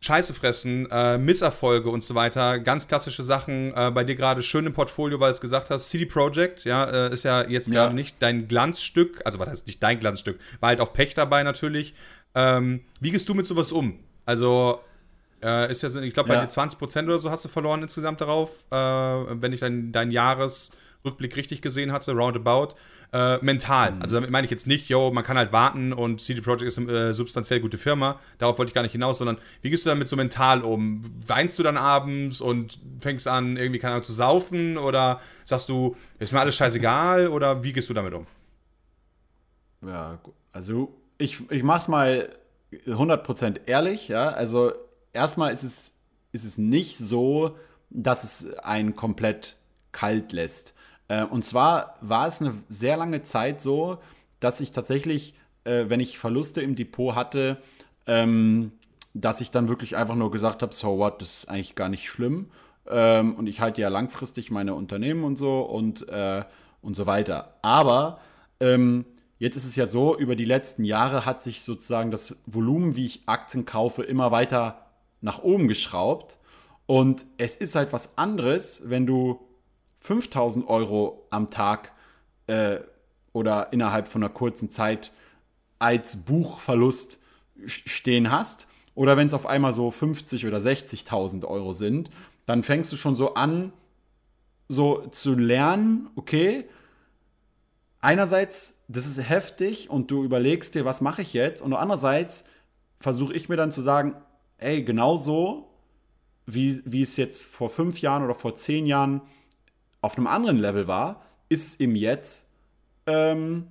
Scheiße fressen, äh, Misserfolge und so weiter. Ganz klassische Sachen. Äh, bei dir gerade schön im Portfolio, weil du es gesagt hast. CD Projekt, ja, äh, ist ja jetzt gerade ja. nicht dein Glanzstück. Also war das nicht dein Glanzstück. War halt auch Pech dabei natürlich. Ähm, wie gehst du mit sowas um? Also äh, ist ja, ich glaube, bei ja. dir 20% oder so hast du verloren insgesamt darauf, äh, wenn ich deinen dein Jahresrückblick richtig gesehen hatte, roundabout äh, mental. Mhm. Also damit meine ich jetzt nicht, yo, man kann halt warten und CD Projekt ist eine äh, substanziell gute Firma. Darauf wollte ich gar nicht hinaus, sondern wie gehst du damit so mental um? Weinst du dann abends und fängst an, irgendwie, keine Ahnung, zu saufen? Oder sagst du, ist mir alles scheißegal? Oder wie gehst du damit um? Ja, also ich, ich mach's mal 100% ehrlich, ja. Also erstmal ist es, ist es nicht so, dass es einen komplett kalt lässt. Äh, und zwar war es eine sehr lange Zeit so, dass ich tatsächlich, äh, wenn ich Verluste im Depot hatte, ähm, dass ich dann wirklich einfach nur gesagt habe, so what, das ist eigentlich gar nicht schlimm. Ähm, und ich halte ja langfristig meine Unternehmen und so und, äh, und so weiter. Aber ähm, jetzt ist es ja so, über die letzten Jahre hat sich sozusagen das Volumen, wie ich Aktien kaufe, immer weiter nach oben geschraubt. Und es ist halt was anderes, wenn du 5000 Euro am Tag äh, oder innerhalb von einer kurzen Zeit als Buchverlust stehen hast oder wenn es auf einmal so 50 oder 60.000 Euro sind, dann fängst du schon so an, so zu lernen, okay, einerseits, das ist heftig und du überlegst dir, was mache ich jetzt? Und andererseits versuche ich mir dann zu sagen, ey, genau so wie, wie es jetzt vor fünf Jahren oder vor zehn Jahren auf einem anderen Level war, ist es eben jetzt ähm,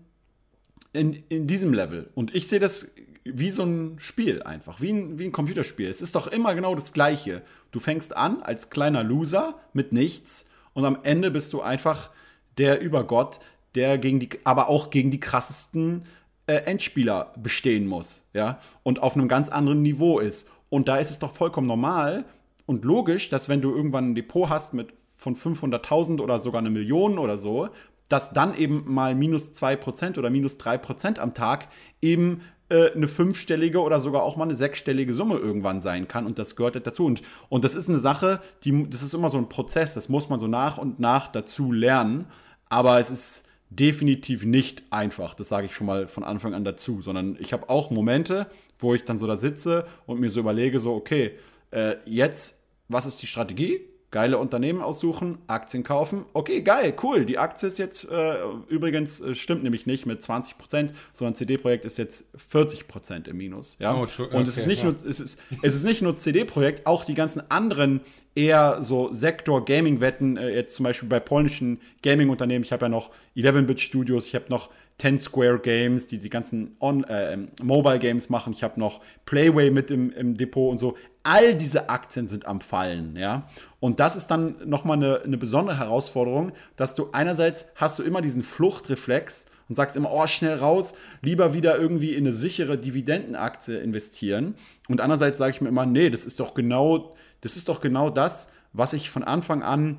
in, in diesem Level. Und ich sehe das wie so ein Spiel einfach, wie ein, wie ein Computerspiel. Es ist doch immer genau das Gleiche. Du fängst an als kleiner Loser mit nichts und am Ende bist du einfach der Übergott, der gegen die, aber auch gegen die krassesten äh, Endspieler bestehen muss, ja, und auf einem ganz anderen Niveau ist. Und da ist es doch vollkommen normal und logisch, dass wenn du irgendwann ein Depot hast mit von 500.000 oder sogar eine Million oder so, dass dann eben mal minus 2% oder minus 3% am Tag eben äh, eine fünfstellige oder sogar auch mal eine sechsstellige Summe irgendwann sein kann. Und das gehört dazu. Und, und das ist eine Sache, die, das ist immer so ein Prozess, das muss man so nach und nach dazu lernen, aber es ist definitiv nicht einfach, das sage ich schon mal von Anfang an dazu, sondern ich habe auch Momente, wo ich dann so da sitze und mir so überlege, so, okay, äh, jetzt, was ist die Strategie? Geile Unternehmen aussuchen, Aktien kaufen. Okay, geil, cool. Die Aktie ist jetzt äh, übrigens, äh, stimmt nämlich nicht mit 20 Prozent, sondern CD-Projekt ist jetzt 40 Prozent im Minus. Ja? Oh, okay, Und es ist nicht ja. nur, es ist, es ist nicht nur CD-Projekt, auch die ganzen anderen eher so Sektor-Gaming-Wetten, äh, jetzt zum Beispiel bei polnischen Gaming-Unternehmen. Ich habe ja noch 11-Bit Studios, ich habe noch 10 Square Games, die die ganzen On äh, Mobile Games machen. Ich habe noch Playway mit im, im Depot und so. All diese Aktien sind am Fallen, ja. Und das ist dann nochmal eine, eine besondere Herausforderung, dass du einerseits hast du immer diesen Fluchtreflex und sagst immer, oh, schnell raus, lieber wieder irgendwie in eine sichere Dividendenaktie investieren. Und andererseits sage ich mir immer, nee, das ist doch genau, das ist doch genau das, was ich von Anfang an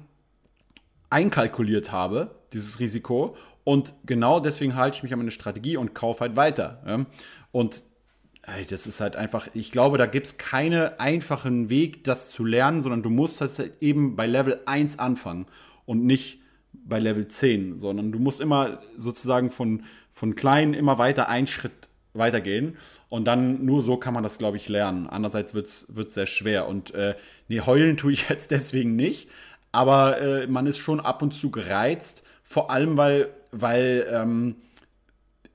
einkalkuliert habe, dieses Risiko. Und genau deswegen halte ich mich an meine Strategie und kaufe halt weiter. Und das ist halt einfach, ich glaube, da gibt es keinen einfachen Weg, das zu lernen, sondern du musst das halt eben bei Level 1 anfangen und nicht bei Level 10, sondern du musst immer sozusagen von, von klein immer weiter einen Schritt weitergehen. Und dann nur so kann man das, glaube ich, lernen. Andererseits wird es sehr schwer. Und äh, nee, heulen tue ich jetzt deswegen nicht. Aber äh, man ist schon ab und zu gereizt, vor allem, weil, weil ähm,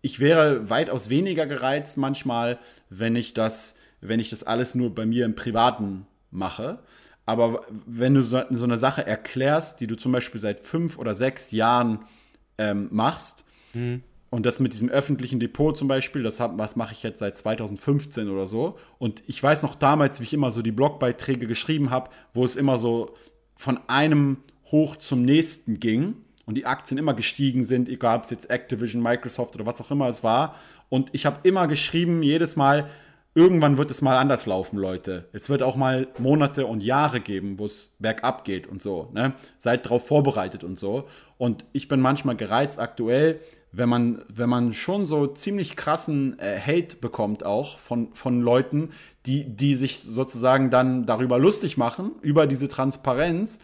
ich wäre weitaus weniger gereizt manchmal, wenn ich das, wenn ich das alles nur bei mir im Privaten mache. Aber wenn du so, so eine Sache erklärst, die du zum Beispiel seit fünf oder sechs Jahren ähm, machst, mhm. und das mit diesem öffentlichen Depot zum Beispiel, das, das mache ich jetzt seit 2015 oder so. Und ich weiß noch damals, wie ich immer so die Blogbeiträge geschrieben habe, wo es immer so von einem hoch zum nächsten ging und die Aktien immer gestiegen sind, egal ob es jetzt Activision, Microsoft oder was auch immer es war. Und ich habe immer geschrieben, jedes Mal, irgendwann wird es mal anders laufen, Leute. Es wird auch mal Monate und Jahre geben, wo es bergab geht und so. Ne? Seid darauf vorbereitet und so. Und ich bin manchmal gereizt aktuell, wenn man, wenn man schon so ziemlich krassen äh, Hate bekommt, auch von, von Leuten, die, die sich sozusagen dann darüber lustig machen, über diese Transparenz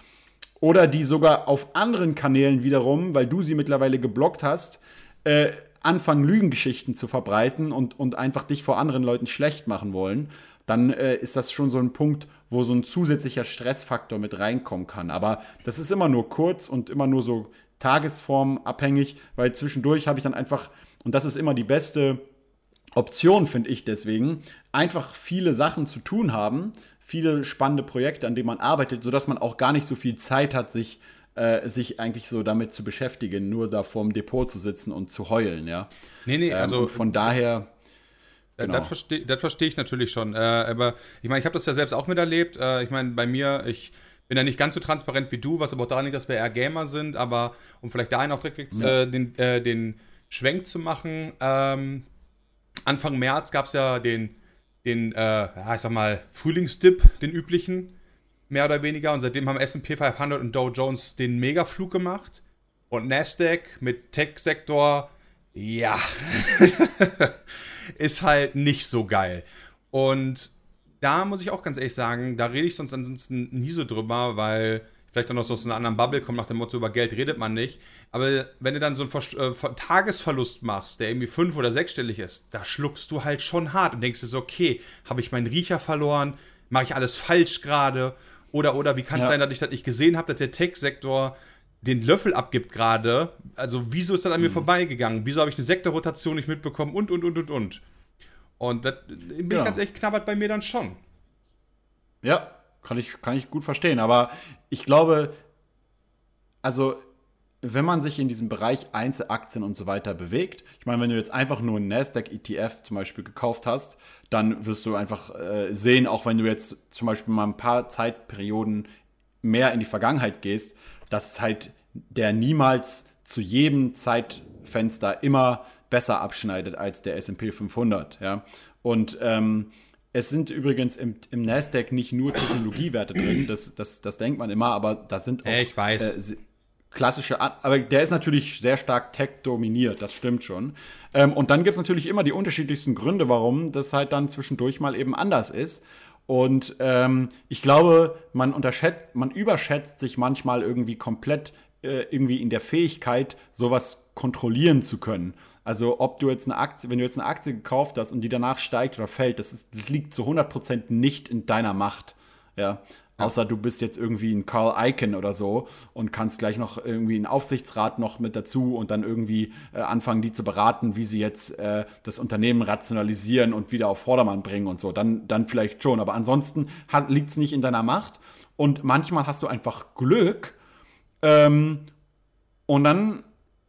oder die sogar auf anderen Kanälen wiederum, weil du sie mittlerweile geblockt hast, äh, anfangen, Lügengeschichten zu verbreiten und, und einfach dich vor anderen Leuten schlecht machen wollen, dann äh, ist das schon so ein Punkt, wo so ein zusätzlicher Stressfaktor mit reinkommen kann. Aber das ist immer nur kurz und immer nur so tagesformabhängig, weil zwischendurch habe ich dann einfach, und das ist immer die beste Option, finde ich deswegen, einfach viele Sachen zu tun haben, viele spannende Projekte, an denen man arbeitet, sodass man auch gar nicht so viel Zeit hat, sich, äh, sich eigentlich so damit zu beschäftigen, nur da vorm Depot zu sitzen und zu heulen, ja. Nee, nee, ähm, also. Von daher. Genau. Das verstehe versteh ich natürlich schon. Äh, aber ich meine, ich habe das ja selbst auch miterlebt. Äh, ich meine, bei mir, ich bin ja nicht ganz so transparent wie du, was aber auch daran liegt, dass wir eher Gamer sind. Aber um vielleicht dahin auch direkt ja. äh, den, äh, den Schwenk zu machen, ähm, Anfang März gab es ja den den, äh, ich sag mal, Frühlingsdip, den üblichen, mehr oder weniger. Und seitdem haben SP 500 und Dow Jones den Megaflug gemacht. Und Nasdaq mit Tech-Sektor, ja, ist halt nicht so geil. Und da muss ich auch ganz ehrlich sagen, da rede ich sonst ansonsten nie so drüber, weil vielleicht auch noch so aus einer anderen Bubble kommt nach dem Motto, über Geld redet man nicht. Aber wenn du dann so einen Ver äh, Tagesverlust machst, der irgendwie fünf- oder sechsstellig ist, da schluckst du halt schon hart und denkst dir so, okay, habe ich meinen Riecher verloren? Mache ich alles falsch gerade? Oder, oder wie kann es ja. sein, dass ich das nicht gesehen habe, dass der Tech-Sektor den Löffel abgibt gerade? Also, wieso ist das an mhm. mir vorbeigegangen? Wieso habe ich eine Sektorrotation nicht mitbekommen? Und, und, und, und, und. Und das bin ja. ich ganz ehrlich knabbert bei mir dann schon. Ja, kann ich, kann ich gut verstehen. Aber ich glaube, also wenn man sich in diesem Bereich Einzelaktien und so weiter bewegt, ich meine, wenn du jetzt einfach nur einen Nasdaq ETF zum Beispiel gekauft hast, dann wirst du einfach äh, sehen, auch wenn du jetzt zum Beispiel mal ein paar Zeitperioden mehr in die Vergangenheit gehst, dass halt der niemals zu jedem Zeitfenster immer besser abschneidet als der S&P 500, ja. Und ähm, es sind übrigens im, im Nasdaq nicht nur Technologiewerte drin, das, das, das denkt man immer, aber da sind auch ich weiß. Äh, klassische, aber der ist natürlich sehr stark tech dominiert, das stimmt schon. Ähm, und dann gibt es natürlich immer die unterschiedlichsten Gründe, warum das halt dann zwischendurch mal eben anders ist. Und ähm, ich glaube, man unterschätzt, man überschätzt sich manchmal irgendwie komplett äh, irgendwie in der Fähigkeit, sowas kontrollieren zu können. Also ob du jetzt eine Aktie, wenn du jetzt eine Aktie gekauft hast und die danach steigt oder fällt, das, ist, das liegt zu 100% nicht in deiner Macht. Ja. Außer du bist jetzt irgendwie ein Carl Icahn oder so und kannst gleich noch irgendwie einen Aufsichtsrat noch mit dazu und dann irgendwie äh, anfangen, die zu beraten, wie sie jetzt äh, das Unternehmen rationalisieren und wieder auf Vordermann bringen und so. Dann, dann vielleicht schon. Aber ansonsten liegt es nicht in deiner Macht. Und manchmal hast du einfach Glück. Ähm, und dann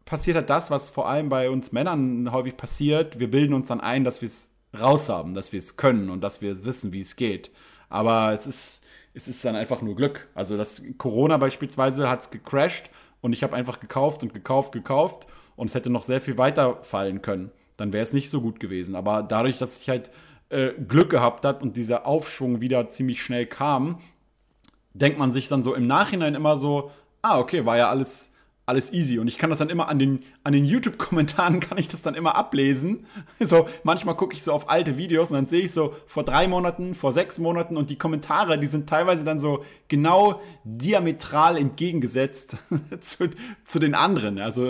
passiert halt das, was vor allem bei uns Männern häufig passiert. Wir bilden uns dann ein, dass wir es raus haben, dass wir es können und dass wir wissen, wie es geht. Aber es ist es ist dann einfach nur Glück. Also das Corona beispielsweise hat es gecrashed und ich habe einfach gekauft und gekauft, gekauft und es hätte noch sehr viel weiter fallen können. Dann wäre es nicht so gut gewesen. Aber dadurch, dass ich halt äh, Glück gehabt habe und dieser Aufschwung wieder ziemlich schnell kam, denkt man sich dann so im Nachhinein immer so, ah, okay, war ja alles alles easy. Und ich kann das dann immer an den, an den YouTube-Kommentaren kann ich das dann immer ablesen. So, manchmal gucke ich so auf alte Videos und dann sehe ich so vor drei Monaten, vor sechs Monaten und die Kommentare, die sind teilweise dann so genau diametral entgegengesetzt zu, zu den anderen. Also,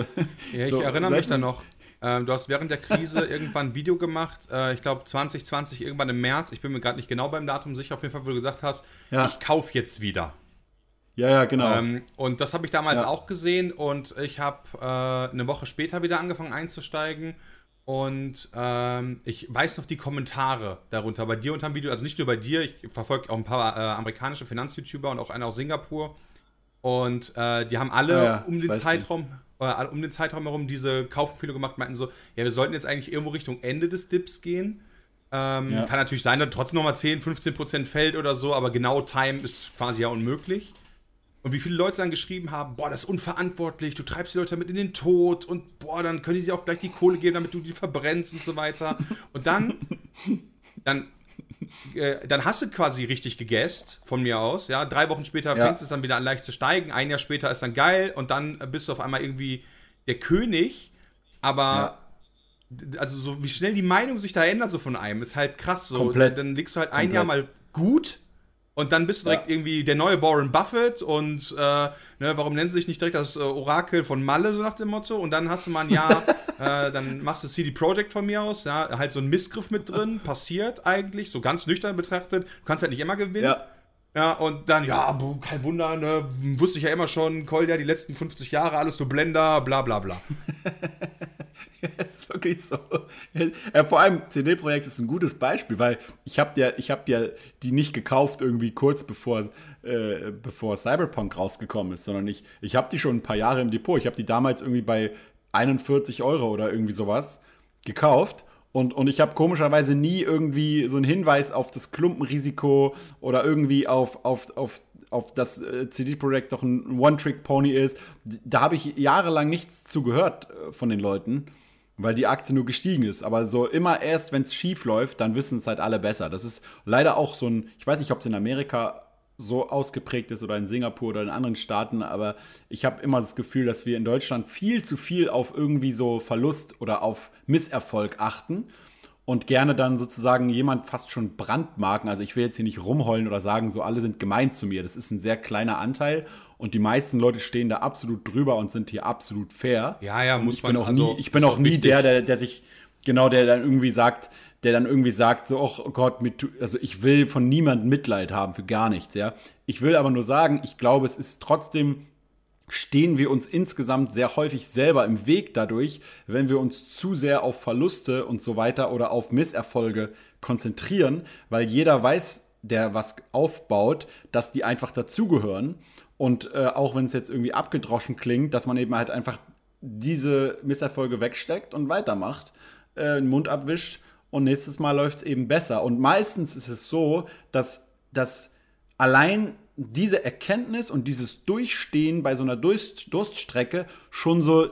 ja, ich so, erinnere mich da noch. Ähm, du hast während der Krise irgendwann ein Video gemacht, äh, ich glaube 2020, irgendwann im März. Ich bin mir gerade nicht genau beim Datum sicher, auf jeden Fall, wo du gesagt hast, ja. ich kaufe jetzt wieder. Ja, ja, genau. Ähm, und das habe ich damals ja. auch gesehen und ich habe äh, eine Woche später wieder angefangen einzusteigen. Und ähm, ich weiß noch die Kommentare darunter bei dir unter dem Video, also nicht nur bei dir, ich verfolge auch ein paar äh, amerikanische Finanz-YouTuber und auch einen aus Singapur. Und äh, die haben alle ja, um den Zeitraum, äh, um den Zeitraum herum diese Kaufempfehlung gemacht, meinten so, ja, wir sollten jetzt eigentlich irgendwo Richtung Ende des Dips gehen. Ähm, ja. Kann natürlich sein, dass trotzdem nochmal 10, 15 Prozent fällt oder so, aber genau Time ist quasi ja unmöglich. Und wie viele Leute dann geschrieben haben, boah, das ist unverantwortlich, du treibst die Leute damit in den Tod und boah, dann können die dir auch gleich die Kohle geben, damit du die verbrennst und so weiter. Und dann, dann, äh, dann hast du quasi richtig gegessen, von mir aus, ja. Drei Wochen später ja. fängt es dann wieder an leicht zu steigen, ein Jahr später ist dann geil und dann bist du auf einmal irgendwie der König, aber ja. also so wie schnell die Meinung sich da ändert so von einem, ist halt krass so. Komplett. Dann liegst du halt ein Komplett. Jahr mal gut und dann bist du direkt ja. irgendwie der neue Warren Buffett und äh, ne, warum nennen sie sich nicht direkt das äh, Orakel von Malle, so nach dem Motto? Und dann hast du mal ein Jahr, äh, dann machst du CD Projekt von mir aus, ja, halt so ein Missgriff mit drin, passiert eigentlich, so ganz nüchtern betrachtet. Du kannst halt nicht immer gewinnen. Ja. Ja, und dann, ja, kein Wunder, ne, wusste ich ja immer schon, Kolja, die letzten 50 Jahre, alles nur Blender, bla bla bla. ja, ist wirklich so. Ja, vor allem CD-Projekt ist ein gutes Beispiel, weil ich habe ja, ich ja die nicht gekauft irgendwie kurz bevor, äh, bevor Cyberpunk rausgekommen ist, sondern ich, ich habe die schon ein paar Jahre im Depot. Ich habe die damals irgendwie bei 41 Euro oder irgendwie sowas gekauft. Und, und ich habe komischerweise nie irgendwie so einen Hinweis auf das Klumpenrisiko oder irgendwie auf, auf, auf auf das äh, CD Projekt doch ein One-Trick-Pony ist. Da habe ich jahrelang nichts zu gehört äh, von den Leuten weil die Aktie nur gestiegen ist. Aber so immer erst, wenn es schief läuft, dann wissen es halt alle besser. Das ist leider auch so ein, ich weiß nicht, ob es in Amerika so ausgeprägt ist oder in Singapur oder in anderen Staaten, aber ich habe immer das Gefühl, dass wir in Deutschland viel zu viel auf irgendwie so Verlust oder auf Misserfolg achten und gerne dann sozusagen jemand fast schon brandmarken. Also ich will jetzt hier nicht rumheulen oder sagen, so alle sind gemein zu mir. Das ist ein sehr kleiner Anteil und die meisten Leute stehen da absolut drüber und sind hier absolut fair. Ja, ja, muss ich man bin auch also, nie, Ich bin auch nie der, der, der sich, genau, der dann irgendwie sagt, der dann irgendwie sagt, so, oh Gott, mit, also ich will von niemandem Mitleid haben für gar nichts, ja. Ich will aber nur sagen, ich glaube, es ist trotzdem stehen wir uns insgesamt sehr häufig selber im Weg dadurch, wenn wir uns zu sehr auf Verluste und so weiter oder auf Misserfolge konzentrieren, weil jeder weiß der was aufbaut, dass die einfach dazugehören. Und äh, auch wenn es jetzt irgendwie abgedroschen klingt, dass man eben halt einfach diese Misserfolge wegsteckt und weitermacht, äh, den Mund abwischt und nächstes Mal läuft es eben besser. Und meistens ist es so, dass, dass allein diese Erkenntnis und dieses Durchstehen bei so einer Durst, Durststrecke schon so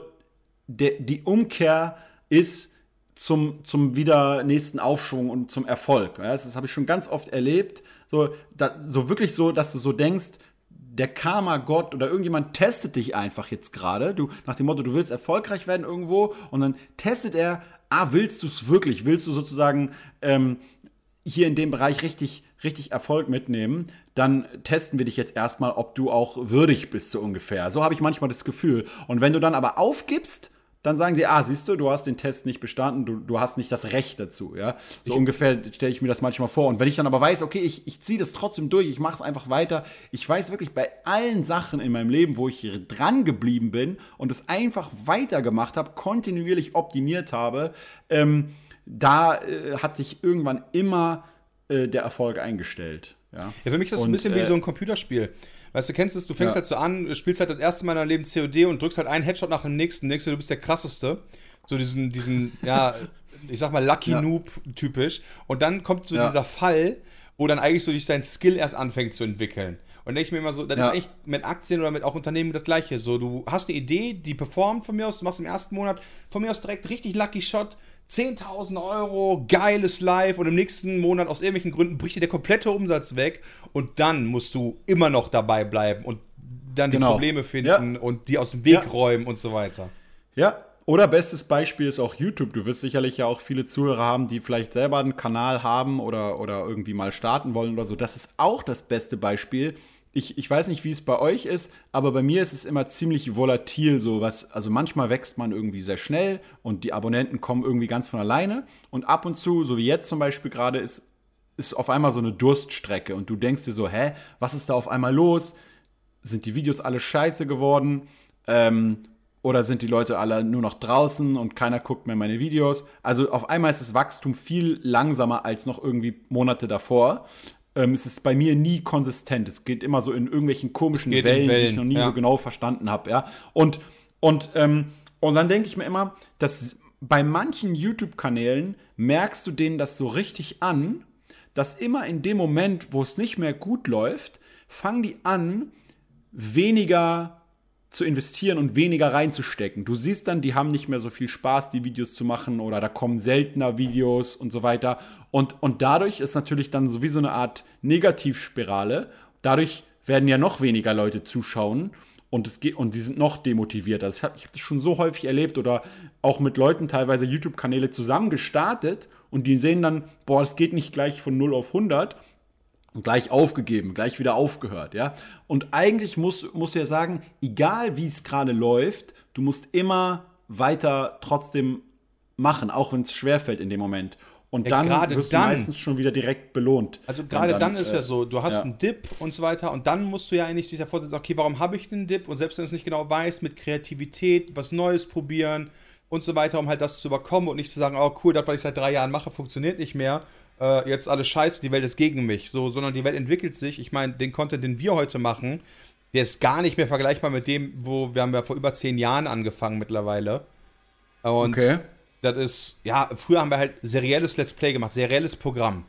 de, die Umkehr ist zum, zum wieder nächsten Aufschwung und zum Erfolg. Ja, das habe ich schon ganz oft erlebt. So, da, so wirklich so, dass du so denkst, der Karma-Gott oder irgendjemand testet dich einfach jetzt gerade. Du, nach dem Motto, du willst erfolgreich werden irgendwo und dann testet er, ah, willst du es wirklich? Willst du sozusagen ähm, hier in dem Bereich richtig, richtig Erfolg mitnehmen? Dann testen wir dich jetzt erstmal, ob du auch würdig bist, so ungefähr. So habe ich manchmal das Gefühl. Und wenn du dann aber aufgibst, dann sagen sie, ah, siehst du, du hast den Test nicht bestanden, du, du hast nicht das Recht dazu, ja. So ich ungefähr stelle ich mir das manchmal vor. Und wenn ich dann aber weiß, okay, ich, ich ziehe das trotzdem durch, ich mache es einfach weiter. Ich weiß wirklich bei allen Sachen in meinem Leben, wo ich hier dran geblieben bin und es einfach weitergemacht habe, kontinuierlich optimiert habe, ähm, da äh, hat sich irgendwann immer äh, der Erfolg eingestellt. Ja, ja für mich ist das und, ein bisschen äh, wie so ein Computerspiel. Weißt du, kennst es, du fängst ja. halt so an, spielst halt das erste Mal in deinem Leben COD und drückst halt einen Headshot nach dem nächsten, denkst du, du bist der krasseste. So diesen, diesen, ja, ich sag mal, Lucky ja. Noob typisch. Und dann kommt so ja. dieser Fall, wo dann eigentlich so dich dein Skill erst anfängt zu entwickeln. Und denke ich mir immer so, das ist eigentlich mit Aktien oder mit auch Unternehmen das gleiche. So, du hast eine Idee, die performt von mir aus, du machst im ersten Monat von mir aus direkt richtig Lucky Shot, 10.000 Euro, geiles Live und im nächsten Monat aus irgendwelchen Gründen bricht dir der komplette Umsatz weg und dann musst du immer noch dabei bleiben und dann genau. die Probleme finden ja. und die aus dem Weg ja. räumen und so weiter. Ja, oder bestes Beispiel ist auch YouTube. Du wirst sicherlich ja auch viele Zuhörer haben, die vielleicht selber einen Kanal haben oder, oder irgendwie mal starten wollen oder so. Das ist auch das beste Beispiel ich, ich weiß nicht, wie es bei euch ist, aber bei mir ist es immer ziemlich volatil, so was, also manchmal wächst man irgendwie sehr schnell und die Abonnenten kommen irgendwie ganz von alleine und ab und zu, so wie jetzt zum Beispiel gerade, ist, ist auf einmal so eine Durststrecke und du denkst dir so, hä, was ist da auf einmal los? Sind die Videos alle scheiße geworden? Ähm, oder sind die Leute alle nur noch draußen und keiner guckt mehr meine Videos? Also auf einmal ist das Wachstum viel langsamer als noch irgendwie Monate davor ähm, es ist bei mir nie konsistent. Es geht immer so in irgendwelchen komischen Wellen, Wellen, die ich noch nie ja. so genau verstanden habe. Ja? Und, und, ähm, und dann denke ich mir immer, dass bei manchen YouTube-Kanälen merkst du denen das so richtig an, dass immer in dem Moment, wo es nicht mehr gut läuft, fangen die an, weniger zu investieren und weniger reinzustecken. Du siehst dann, die haben nicht mehr so viel Spaß, die Videos zu machen oder da kommen seltener Videos und so weiter. Und, und dadurch ist natürlich dann so wie so eine Art Negativspirale. Dadurch werden ja noch weniger Leute zuschauen und, es geht, und die sind noch demotivierter. Das hab, ich habe das schon so häufig erlebt oder auch mit Leuten teilweise YouTube-Kanäle zusammen gestartet und die sehen dann, boah, es geht nicht gleich von 0 auf 100 und gleich aufgegeben, gleich wieder aufgehört, ja. Und eigentlich muss, muss ja sagen, egal wie es gerade läuft, du musst immer weiter trotzdem machen, auch wenn es schwerfällt in dem Moment. Und ja, dann wirst du dann, meistens schon wieder direkt belohnt. Also gerade dann, dann, ist äh, ja so, du hast ja. einen Dip und so weiter und dann musst du ja eigentlich dich davor setzen, okay, warum habe ich den Dip? Und selbst wenn du es nicht genau weißt, mit Kreativität, was Neues probieren und so weiter, um halt das zu überkommen und nicht zu sagen, oh cool, das, was ich seit drei Jahren mache, funktioniert nicht mehr äh, jetzt alles scheiße, die Welt ist gegen mich, so, sondern die Welt entwickelt sich. Ich meine, den Content, den wir heute machen, der ist gar nicht mehr vergleichbar mit dem, wo wir haben ja vor über zehn Jahren angefangen mittlerweile. Und okay. das ist, ja, früher haben wir halt serielles Let's Play gemacht, serielles Programm.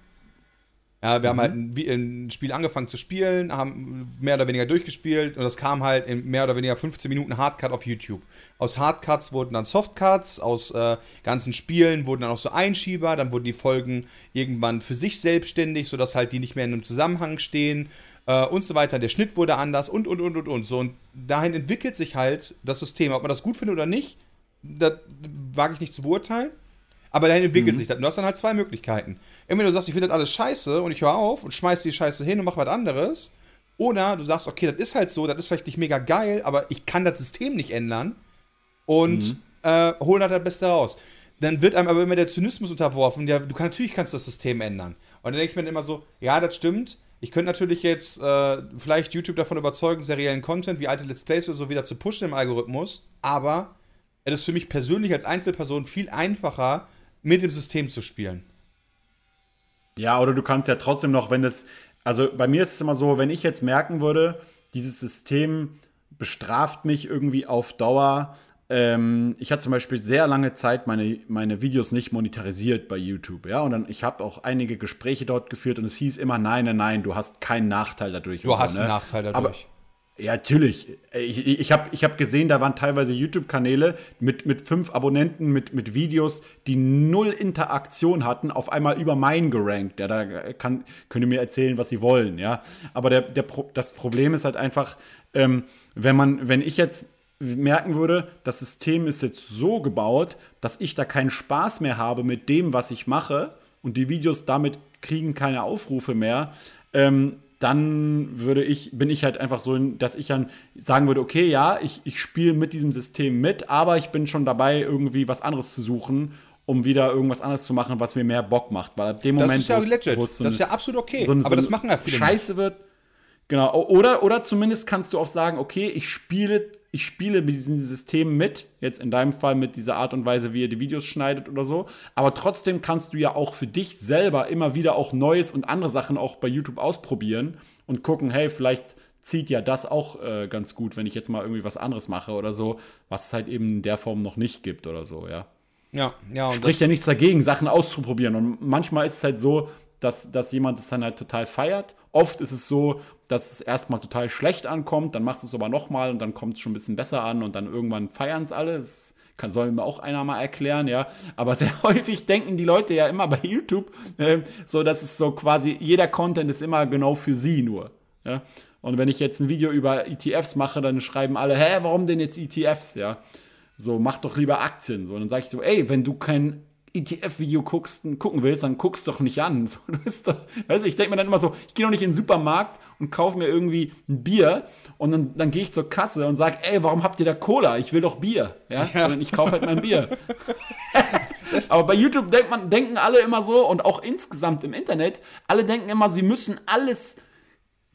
Ja, wir mhm. haben halt ein, ein, Spiel angefangen zu spielen, haben mehr oder weniger durchgespielt und das kam halt in mehr oder weniger 15 Minuten Hardcut auf YouTube. Aus Hardcuts wurden dann Softcuts, aus äh, ganzen Spielen wurden dann auch so Einschieber, dann wurden die Folgen irgendwann für sich selbstständig, sodass halt die nicht mehr in einem Zusammenhang stehen äh, und so weiter. Der Schnitt wurde anders und und und und und so. Und dahin entwickelt sich halt das System. Ob man das gut findet oder nicht, das wage ich nicht zu beurteilen. Aber dahin entwickelt mhm. sich das. Und du hast dann halt zwei Möglichkeiten. Entweder du sagst, ich finde das alles scheiße und ich höre auf und schmeiß die Scheiße hin und mach was anderes. Oder du sagst, okay, das ist halt so, das ist vielleicht nicht mega geil, aber ich kann das System nicht ändern und mhm. äh, hol da das Beste raus. Dann wird einem aber immer der Zynismus unterworfen, ja, du kannst natürlich kannst das System ändern. Und dann denke ich mir immer so, ja, das stimmt. Ich könnte natürlich jetzt äh, vielleicht YouTube davon überzeugen, seriellen Content wie alte Let's Plays oder so wieder zu pushen im Algorithmus, aber es ist für mich persönlich als Einzelperson viel einfacher, mit dem System zu spielen. Ja, oder du kannst ja trotzdem noch, wenn es, Also bei mir ist es immer so, wenn ich jetzt merken würde, dieses System bestraft mich irgendwie auf Dauer. Ähm, ich hatte zum Beispiel sehr lange Zeit meine, meine Videos nicht monetarisiert bei YouTube, ja, und dann ich habe auch einige Gespräche dort geführt und es hieß immer, nein, nein, nein, du hast keinen Nachteil dadurch. Du hast so, ne? einen Nachteil dadurch. Aber, ja, natürlich. Ich, ich habe ich hab gesehen, da waren teilweise YouTube-Kanäle mit, mit fünf Abonnenten, mit, mit Videos, die null Interaktion hatten, auf einmal über meinen gerankt. Ja, da kann, könnt ihr mir erzählen, was sie wollen, ja. Aber der, der, das Problem ist halt einfach, ähm, wenn man, wenn ich jetzt merken würde, das System ist jetzt so gebaut, dass ich da keinen Spaß mehr habe mit dem, was ich mache und die Videos damit kriegen keine Aufrufe mehr, ähm, dann würde ich, bin ich halt einfach so, dass ich dann sagen würde, okay, ja, ich, ich spiele mit diesem System mit, aber ich bin schon dabei, irgendwie was anderes zu suchen, um wieder irgendwas anderes zu machen, was mir mehr Bock macht. Weil ab dem das Moment, ist ja legit. So das ist ja absolut okay. So, aber das machen ja viele. Scheiße wird. Genau. Oder, oder zumindest kannst du auch sagen, okay, ich spiele, ich spiele mit diesem System mit, jetzt in deinem Fall mit dieser Art und Weise, wie ihr die Videos schneidet oder so. Aber trotzdem kannst du ja auch für dich selber immer wieder auch Neues und andere Sachen auch bei YouTube ausprobieren und gucken, hey, vielleicht zieht ja das auch äh, ganz gut, wenn ich jetzt mal irgendwie was anderes mache oder so, was es halt eben in der Form noch nicht gibt oder so, ja. Ja, ja. Spricht ja nichts dagegen, Sachen auszuprobieren. Und manchmal ist es halt so, dass, dass jemand es dann halt total feiert. Oft ist es so, dass es erstmal total schlecht ankommt, dann machst du es aber nochmal und dann kommt es schon ein bisschen besser an und dann irgendwann feiern es alle. Das kann, soll mir auch einer mal erklären, ja. Aber sehr häufig denken die Leute ja immer bei YouTube, äh, so dass es so quasi, jeder Content ist immer genau für sie nur. Ja? Und wenn ich jetzt ein Video über ETFs mache, dann schreiben alle, hä, warum denn jetzt ETFs, ja? So, mach doch lieber Aktien. So, und dann sage ich so, ey, wenn du kein ETF-Video guckst, gucken willst, dann guckst doch nicht an. So, doch, weißt du, ich denke mir dann immer so, ich gehe doch nicht in den Supermarkt und kaufe mir irgendwie ein Bier und dann, dann gehe ich zur Kasse und sage, ey, warum habt ihr da Cola? Ich will doch Bier. Ja? ja. Ich kaufe halt mein Bier. Aber bei YouTube denkt man, denken alle immer so und auch insgesamt im Internet, alle denken immer, sie müssen alles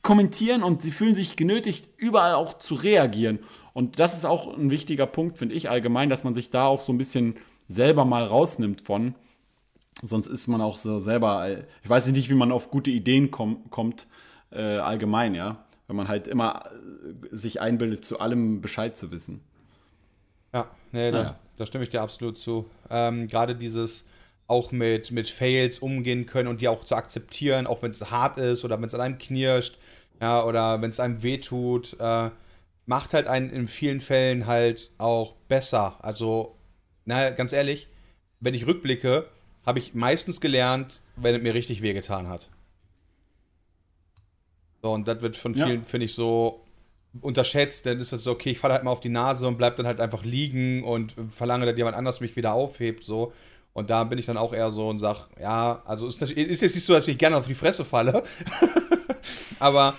kommentieren und sie fühlen sich genötigt, überall auch zu reagieren. Und das ist auch ein wichtiger Punkt, finde ich allgemein, dass man sich da auch so ein bisschen selber mal rausnimmt von. Sonst ist man auch so selber, ich weiß nicht, wie man auf gute Ideen komm, kommt, äh, allgemein, ja. Wenn man halt immer äh, sich einbildet, zu allem Bescheid zu wissen. Ja, nee, da, da, stimme ich dir absolut zu. Ähm, Gerade dieses auch mit, mit Fails umgehen können und die auch zu akzeptieren, auch wenn es hart ist oder wenn es an einem knirscht, ja, oder wenn es einem wehtut, äh, macht halt einen in vielen Fällen halt auch besser. Also na, ganz ehrlich, wenn ich rückblicke, habe ich meistens gelernt, wenn es mir richtig wehgetan hat. So, und das wird von vielen, ja. finde ich, so unterschätzt, dann ist das so, okay, ich falle halt mal auf die Nase und bleib dann halt einfach liegen und verlange, dass jemand anders mich wieder aufhebt, so. Und da bin ich dann auch eher so und sag, ja, also ist, ist jetzt nicht so, dass ich gerne auf die Fresse falle, aber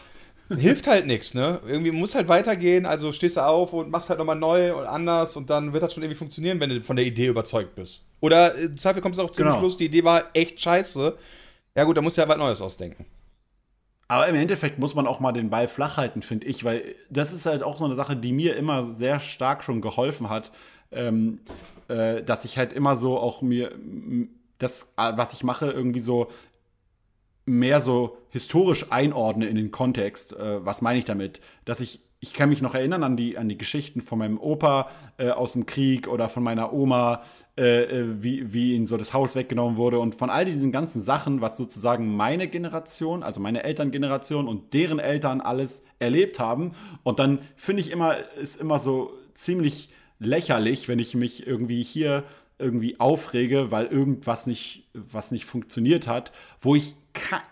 hilft halt nichts, ne? Irgendwie muss halt weitergehen, also stehst du auf und machst halt nochmal neu und anders und dann wird das schon irgendwie funktionieren, wenn du von der Idee überzeugt bist. Oder im Zweifel kommt es auch zum genau. Schluss, die Idee war echt scheiße. Ja gut, da musst du ja was Neues ausdenken. Aber im Endeffekt muss man auch mal den Ball flach halten, finde ich, weil das ist halt auch so eine Sache, die mir immer sehr stark schon geholfen hat, ähm, äh, dass ich halt immer so auch mir das, was ich mache, irgendwie so mehr so historisch einordne in den Kontext. Äh, was meine ich damit? Dass ich, ich kann mich noch erinnern an die, an die Geschichten von meinem Opa äh, aus dem Krieg oder von meiner Oma, äh, äh, wie, wie ihnen so das Haus weggenommen wurde und von all diesen ganzen Sachen, was sozusagen meine Generation, also meine Elterngeneration und deren Eltern alles erlebt haben. Und dann finde ich immer, ist immer so ziemlich lächerlich, wenn ich mich irgendwie hier irgendwie aufrege, weil irgendwas nicht, was nicht funktioniert hat, wo ich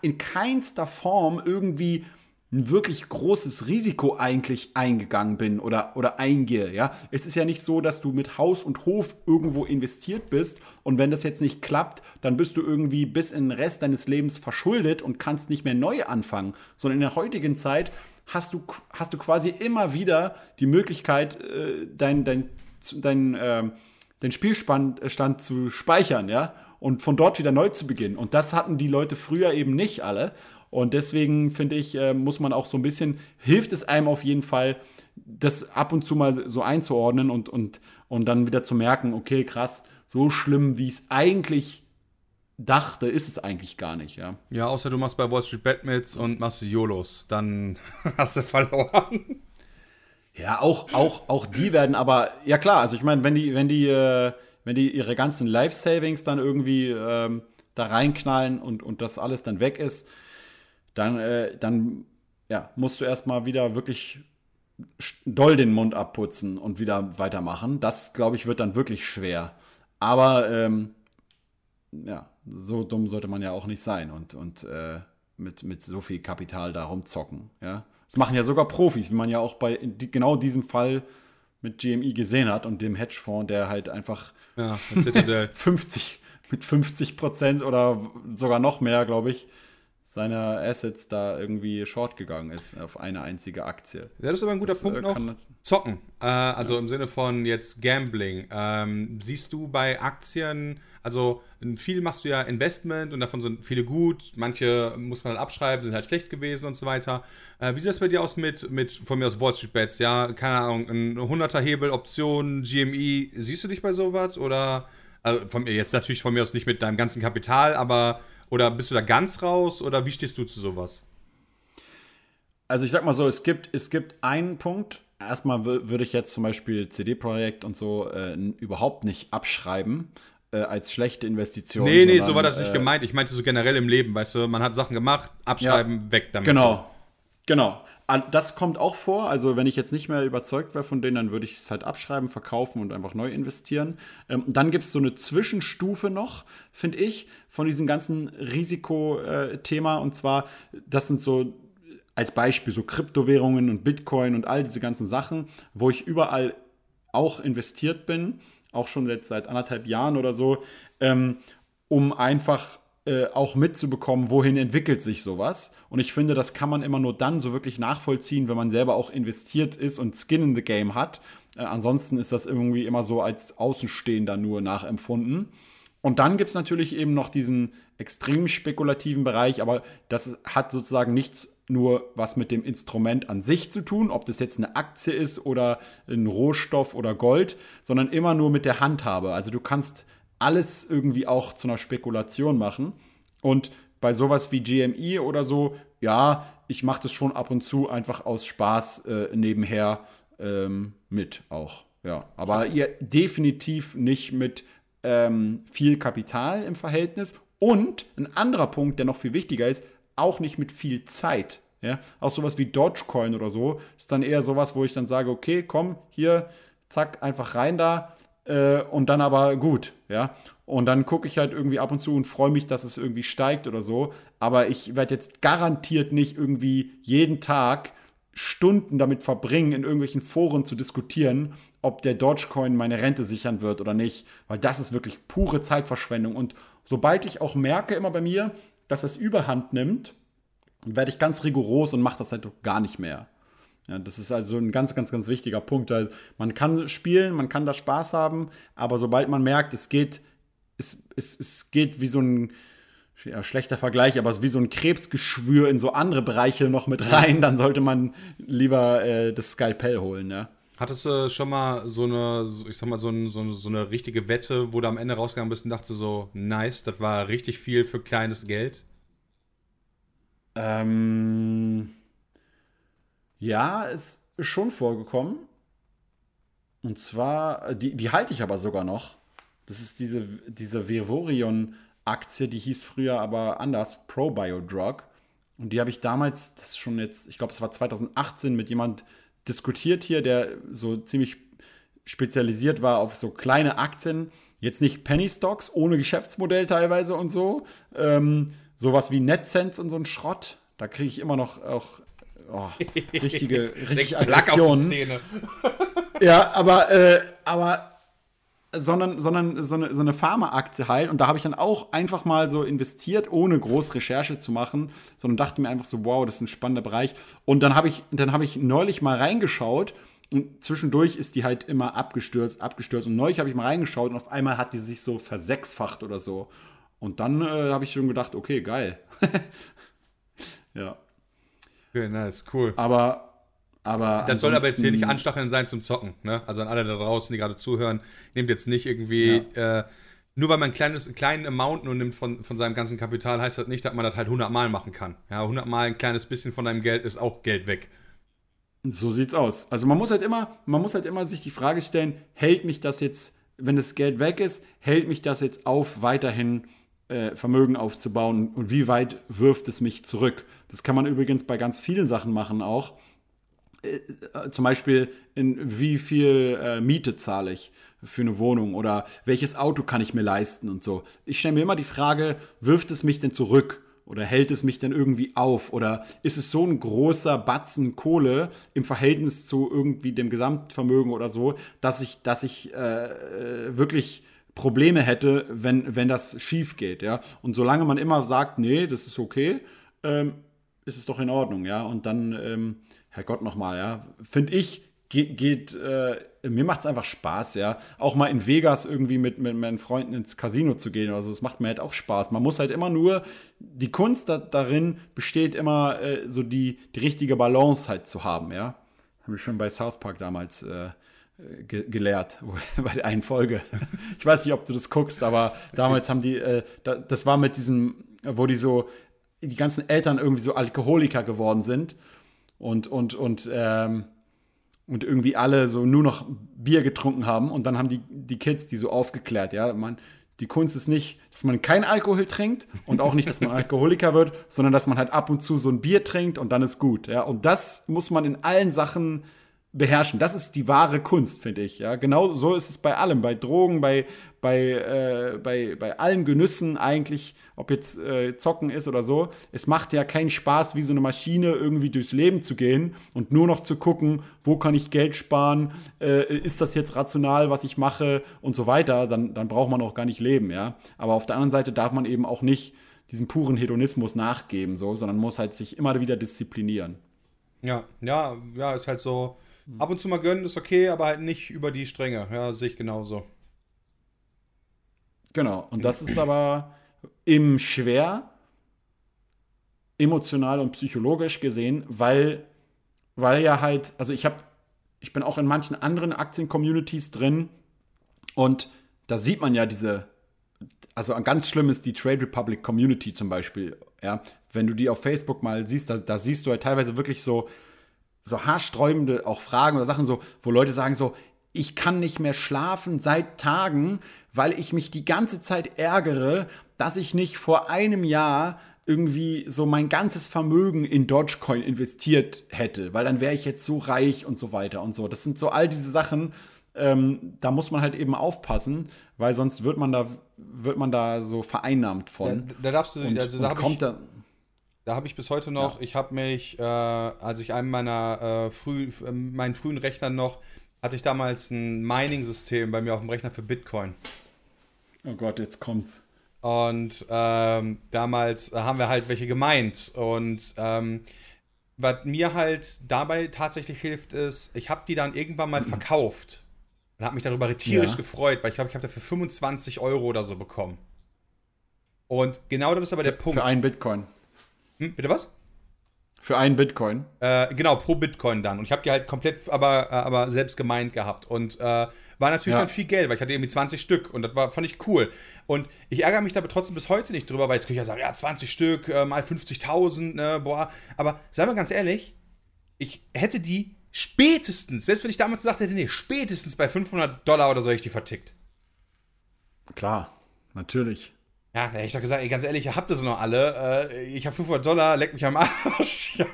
in keinster Form irgendwie ein wirklich großes Risiko eigentlich eingegangen bin oder, oder eingehe. Ja? Es ist ja nicht so, dass du mit Haus und Hof irgendwo investiert bist und wenn das jetzt nicht klappt, dann bist du irgendwie bis in den Rest deines Lebens verschuldet und kannst nicht mehr neu anfangen, sondern in der heutigen Zeit hast du, hast du quasi immer wieder die Möglichkeit, äh, dein, dein, dein, äh, den Spielstand äh, zu speichern, ja, und von dort wieder neu zu beginnen. Und das hatten die Leute früher eben nicht alle. Und deswegen finde ich, äh, muss man auch so ein bisschen, hilft es einem auf jeden Fall, das ab und zu mal so einzuordnen und, und, und dann wieder zu merken, okay, krass, so schlimm, wie es eigentlich dachte, ist es eigentlich gar nicht, ja. Ja, außer du machst bei Wall Street Bet mit und machst YOLOs, dann hast du verloren. Ja, auch, auch, auch die werden aber, ja klar, also ich meine, wenn die, wenn die, äh, wenn die ihre ganzen Life-Savings dann irgendwie ähm, da reinknallen und, und das alles dann weg ist, dann, äh, dann ja, musst du erstmal wieder wirklich doll den Mund abputzen und wieder weitermachen. Das, glaube ich, wird dann wirklich schwer. Aber ähm, ja, so dumm sollte man ja auch nicht sein und, und äh, mit, mit so viel Kapital da rumzocken. Ja? Das machen ja sogar Profis, wie man ja auch bei genau diesem Fall mit GMI gesehen hat und dem Hedgefonds, der halt einfach Ja, 50, mit 50 Prozent oder sogar noch mehr, glaube ich, seiner Assets da irgendwie short gegangen ist auf eine einzige Aktie. Ja, das ist aber ein guter Das, Punkt äh, noch. kann- Zocken. Äh, also im Sinne von jetzt Gambling. Ähm, siehst du bei Aktien, also viel machst du ja Investment und davon sind viele gut, manche muss man halt abschreiben, sind halt schlecht gewesen und so weiter. Äh, wie sieht das bei dir aus mit, mit von mir aus Wall Street Bets? Ja, keine Ahnung, ein 100er Hebel, Option, GMI. Siehst du dich bei sowas? Oder, also von mir jetzt natürlich von mir aus nicht mit deinem ganzen Kapital, aber, oder bist du da ganz raus oder wie stehst du zu sowas? Also ich sag mal so, es gibt, es gibt einen Punkt. Erstmal wür- würde ich jetzt zum Beispiel CD-Projekt und so äh, überhaupt nicht abschreiben äh, als schlechte Investition. Nee, nee, so war das nicht äh, gemeint. Ich meinte so generell im Leben, weißt du, man hat Sachen gemacht, abschreiben, weg damit. Genau. Genau. Das kommt auch vor. Also, wenn ich jetzt nicht mehr überzeugt wäre von denen, dann würde ich es halt abschreiben, verkaufen und einfach neu investieren. Ähm, dann gibt es so eine Zwischenstufe noch, finde ich, von diesem ganzen Risikothema. Und zwar, das sind so als Beispiel so Kryptowährungen und Bitcoin und all diese ganzen Sachen, wo ich überall auch investiert bin, auch schon jetzt seit anderthalb Jahren oder so, ähm, um einfach äh, auch mitzubekommen, wohin entwickelt sich sowas. Und ich finde, das kann man immer nur dann so wirklich nachvollziehen, wenn man selber auch investiert ist und Skin in the Game hat. Äh, ansonsten ist das irgendwie immer so als Außenstehender nur nachempfunden. Und dann gibt es natürlich eben noch diesen extrem spekulativen Bereich, aber das hat sozusagen nichts nur was mit dem Instrument an sich zu tun, ob das jetzt eine Aktie ist oder ein Rohstoff oder Gold, sondern immer nur mit der Handhabe. Also du kannst alles irgendwie auch zu einer Spekulation machen. Und bei sowas wie GMI oder so, ja, ich mache das schon ab und zu einfach aus Spaß äh, nebenher ähm, mit auch. Ja, aber ihr definitiv nicht mit ähm, viel Kapital im Verhältnis. Und ein anderer Punkt, der noch viel wichtiger ist, auch nicht mit viel Zeit. Ja? Auch sowas wie Dogecoin oder so ist dann eher sowas, wo ich dann sage, okay, komm, hier, zack, einfach rein da äh, und dann aber gut, ja. Und dann gucke ich halt irgendwie ab und zu und freue mich, dass es irgendwie steigt oder so. Aber ich werde jetzt garantiert nicht irgendwie jeden Tag Stunden damit verbringen, in irgendwelchen Foren zu diskutieren, ob der Dogecoin meine Rente sichern wird oder nicht. Weil das ist wirklich pure Zeitverschwendung. Und sobald ich auch merke, immer bei mir, dass das Überhand nimmt, werde ich ganz rigoros und mache das halt gar nicht mehr. Ja, das ist also ein ganz, ganz, ganz wichtiger Punkt. Also man kann spielen, man kann da Spaß haben, aber sobald man merkt, es geht, es, es, es geht wie so ein ja, schlechter Vergleich, aber es ist wie so ein Krebsgeschwür in so andere Bereiche noch mit rein, dann sollte man lieber äh, das Skalpell holen, ja. Hattest du schon mal so eine, ich sag mal, so, ein, so, eine, so eine richtige Wette, wo du am Ende rausgegangen bist und dachtest so, nice, das war richtig viel für kleines Geld? Ähm, ja, es ist schon vorgekommen. Und zwar, die, die halte ich aber sogar noch. Das ist diese, diese Vivorion-Aktie, die hieß früher aber anders, ProBioDrug. Und die habe ich damals, das ist schon jetzt, ich glaube, es war 2018, mit jemand diskutiert hier, der so ziemlich spezialisiert war auf so kleine Aktien. Jetzt nicht Penny Stocks, ohne Geschäftsmodell teilweise und so. Ähm, sowas wie NetSense und so ein Schrott. Da kriege ich immer noch auch oh, richtige, richtig Aggressionen. Zähne. Ja, aber, äh, aber sondern, sondern so eine, so eine Pharmaaktie halt. Und da habe ich dann auch einfach mal so investiert, ohne groß Recherche zu machen, sondern dachte mir einfach so, wow, das ist ein spannender Bereich. Und dann habe ich, dann habe ich neulich mal reingeschaut und zwischendurch ist die halt immer abgestürzt, abgestürzt. Und neulich habe ich mal reingeschaut und auf einmal hat die sich so versechsfacht oder so. Und dann äh, habe ich schon gedacht, okay, geil. ja. Okay, nice, cool. Aber, aber. Das soll aber jetzt hier nicht anstacheln sein zum Zocken, ne? Also an alle da draußen, die gerade zuhören, nehmt jetzt nicht irgendwie äh, nur weil man ein kleines, kleinen Amount nur nimmt von, von seinem ganzen Kapital, heißt das nicht, dass man das halt 100 Mal machen kann. Ja, 100 Mal ein kleines bisschen von deinem Geld ist auch Geld weg. So sieht's aus. Also man muss halt immer, man muss halt immer sich die Frage stellen, hält mich das jetzt, wenn das Geld weg ist, hält mich das jetzt auf, weiterhin äh, Vermögen aufzubauen und wie weit wirft es mich zurück? Das kann man übrigens bei ganz vielen Sachen machen auch. Äh, äh, zum Beispiel, in wie viel äh, Miete zahle ich für eine Wohnung oder welches Auto kann ich mir leisten und so. Ich stelle mir immer die Frage, wirft es mich denn zurück? Oder hält es mich denn irgendwie auf? Oder ist es so ein großer Batzen Kohle im Verhältnis zu irgendwie dem Gesamtvermögen oder so, dass ich, dass ich äh, wirklich Probleme hätte, wenn, wenn das schief geht, ja. Und solange man immer sagt, nee, das ist okay, ähm, ist es doch in Ordnung, ja. Und dann, ähm, Herrgott nochmal, ja, finde ich, geht, geht äh, mir macht es einfach Spaß, ja. Auch mal in Vegas irgendwie mit, mit meinen Freunden ins Casino zu gehen oder so, das macht mir halt auch Spaß. Man muss halt immer nur, die Kunst da, darin besteht immer äh, so die, die richtige Balance halt zu haben, ja. Haben wir schon bei South Park damals äh, ge gelehrt, bei der einen Folge. Ich weiß nicht, ob du das guckst, aber damals haben die, äh, da, das war mit diesem, wo die so, die ganzen Eltern irgendwie so Alkoholiker geworden sind und, und, und, ähm, und irgendwie alle so nur noch Bier getrunken haben und dann haben die, die Kids die so aufgeklärt, ja, man, die Kunst ist nicht, dass man kein Alkohol trinkt und auch nicht, dass man Alkoholiker wird, sondern dass man halt ab und zu so ein Bier trinkt und dann ist gut, ja, und das muss man in allen Sachen beherrschen. Das ist die wahre Kunst, finde ich. Ja, genau so ist es bei allem, bei Drogen, bei bei äh, bei bei allen Genüssen eigentlich, ob jetzt äh, Zocken ist oder so. Es macht ja keinen Spaß, wie so eine Maschine irgendwie durchs Leben zu gehen und nur noch zu gucken, wo kann ich Geld sparen, äh, ist das jetzt rational, was ich mache und so weiter. Dann dann braucht man auch gar nicht leben, ja. Aber auf der anderen Seite darf man eben auch nicht diesen puren Hedonismus nachgeben, so, sondern muss halt sich immer wieder disziplinieren. Ja, ja, ja, ist halt so Ab und zu mal gönnen ist okay, aber halt nicht über die Stränge. Ja, sehe ich genauso. Genau. Und das ist aber eben schwer, emotional und psychologisch gesehen, weil, weil ja halt, also ich habe, ich bin auch in manchen anderen Aktien-Communities drin und da sieht man ja diese, also ganz schlimm ist die Trade Republic Community zum Beispiel, ja. Wenn du die auf Facebook mal siehst, da, da siehst du halt teilweise wirklich so, so haarsträubende auch Fragen oder Sachen so, wo Leute sagen so, ich kann nicht mehr schlafen seit Tagen, weil ich mich die ganze Zeit ärgere, dass ich nicht vor einem Jahr irgendwie so mein ganzes Vermögen in Dogecoin investiert hätte, weil dann wäre ich jetzt so reich und so weiter und so. Das sind so all diese Sachen, ähm, da muss man halt eben aufpassen, weil sonst wird man da, wird man da so vereinnahmt von. Da, da darfst du, und, also da kommt ich, da, da habe ich bis heute noch, ja. ich habe mich, äh, als ich einem meiner äh, früh, äh, meinen frühen Rechnern noch, hatte ich damals ein Mining-System bei mir auf dem Rechner für Bitcoin. Oh Gott, jetzt kommt's. Und ähm, damals haben wir halt welche gemeint. Und ähm, was mir halt dabei tatsächlich hilft, ist, ich habe die dann irgendwann mal verkauft und habe mich darüber tierisch ja. gefreut, weil ich glaube, ich habe dafür 25 Euro oder so bekommen. Und genau das ist aber der Punkt. Für einen Bitcoin. Hm, bitte was? Für einen Bitcoin. Äh, genau, pro Bitcoin dann. Und ich habe die halt komplett aber, äh, aber selbst gemeint gehabt. Und äh, war natürlich ja. dann viel Geld, weil ich hatte irgendwie 20 Stück und das war, fand ich cool. Und ich ärgere mich da aber trotzdem bis heute nicht drüber, weil jetzt kann ich ja sagen, ja, 20 Stück äh, mal 50.000, ne, boah. Aber sagen wir ganz ehrlich, ich hätte die spätestens, selbst wenn ich damals gesagt hätte, nee, spätestens bei 500 Dollar oder so hätte ich die vertickt. Klar, natürlich. Ja, ich doch gesagt, ey, ganz ehrlich, ihr habt das noch alle. Äh, ich habe 500 Dollar, leck mich am Arsch. ja.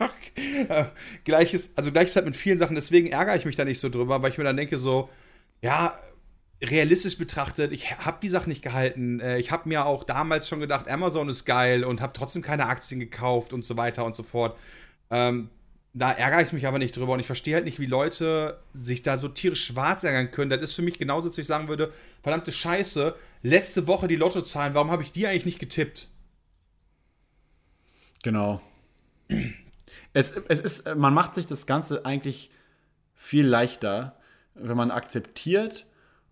Äh, gleiches, also gleiches halt mit vielen Sachen. Deswegen ärgere ich mich da nicht so drüber, weil ich mir dann denke so, ja, realistisch betrachtet, ich habe die Sachen nicht gehalten. Äh, ich habe mir auch damals schon gedacht, Amazon ist geil und habe trotzdem keine Aktien gekauft und so weiter und so fort. Ähm, da ärgere ich mich aber nicht drüber und ich verstehe halt nicht, wie Leute sich da so tierisch schwarz ärgern können. Das ist für mich genauso, als ich sagen würde, verdammte Scheiße, letzte Woche die Lottozahlen, warum habe ich die eigentlich nicht getippt? Genau. Es, es ist, man macht sich das Ganze eigentlich viel leichter, wenn man akzeptiert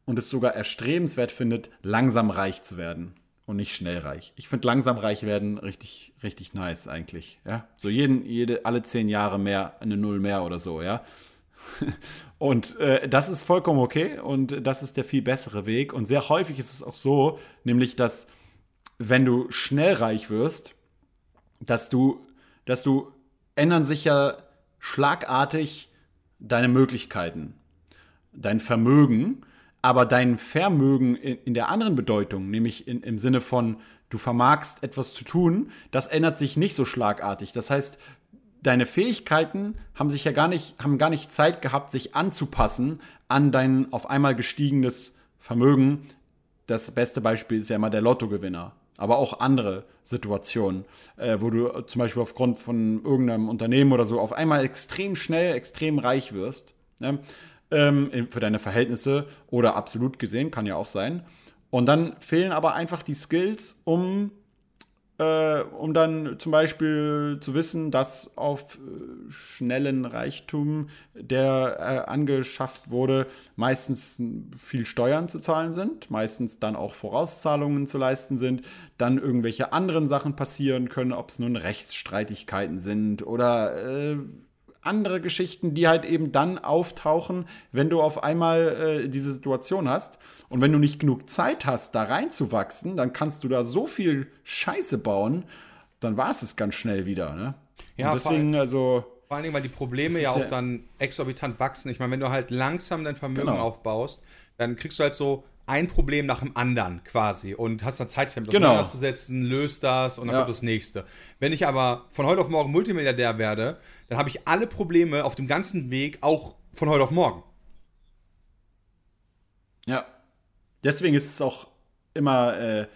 und es sogar erstrebenswert findet, langsam reich zu werden und nicht schnell reich. Ich finde langsam reich werden richtig, richtig nice eigentlich. Ja, so jeden, jede, alle zehn Jahre mehr, eine Null mehr oder so. Ja, Und äh, das ist vollkommen okay und das ist der viel bessere Weg. Und sehr häufig ist es auch so, nämlich, dass wenn du schnell reich wirst, dass du, dass du ändern sich ja schlagartig deine Möglichkeiten, dein Vermögen, aber dein Vermögen in, in der anderen Bedeutung, nämlich in, im Sinne von, du vermagst etwas zu tun, das ändert sich nicht so schlagartig. Das heißt, deine Fähigkeiten haben sich ja gar nicht, haben gar nicht Zeit gehabt, sich anzupassen an dein auf einmal gestiegenes Vermögen. Das beste Beispiel ist ja immer der Lottogewinner. Aber auch andere Situationen, äh, wo du zum Beispiel aufgrund von irgendeinem Unternehmen oder so auf einmal extrem schnell, extrem reich wirst. Ne? Ähm, für deine Verhältnisse oder absolut gesehen, kann ja auch sein. Und dann fehlen aber einfach die Skills, um äh, um dann zum Beispiel zu wissen, dass auf äh, schnellen Reichtum, der äh, angeschafft wurde, meistens viel Steuern zu zahlen sind, meistens dann auch Vorauszahlungen zu leisten sind, dann irgendwelche anderen Sachen passieren können, ob es nun Rechtsstreitigkeiten sind oder äh, andere Geschichten, die halt eben dann auftauchen, wenn du auf einmal äh, diese Situation hast. Und wenn du nicht genug Zeit hast, da reinzuwachsen, dann kannst du da so viel Scheiße bauen, dann war es es ganz schnell wieder. Ne? Ja, Und deswegen, vor, also. Vor allen Dingen, weil die Probleme ja auch ja dann exorbitant wachsen. Ich meine, wenn du halt langsam dein Vermögen genau. aufbaust, dann kriegst du halt so ein Problem nach dem anderen quasi und hast dann Zeit, dich damit genau. auseinanderzusetzen, löst das und dann ja. kommt das nächste. Wenn ich aber von heute auf morgen Multimilliardär werde, dann habe ich alle Probleme auf dem ganzen Weg auch von heute auf morgen. Ja. Deswegen ist es auch immer äh,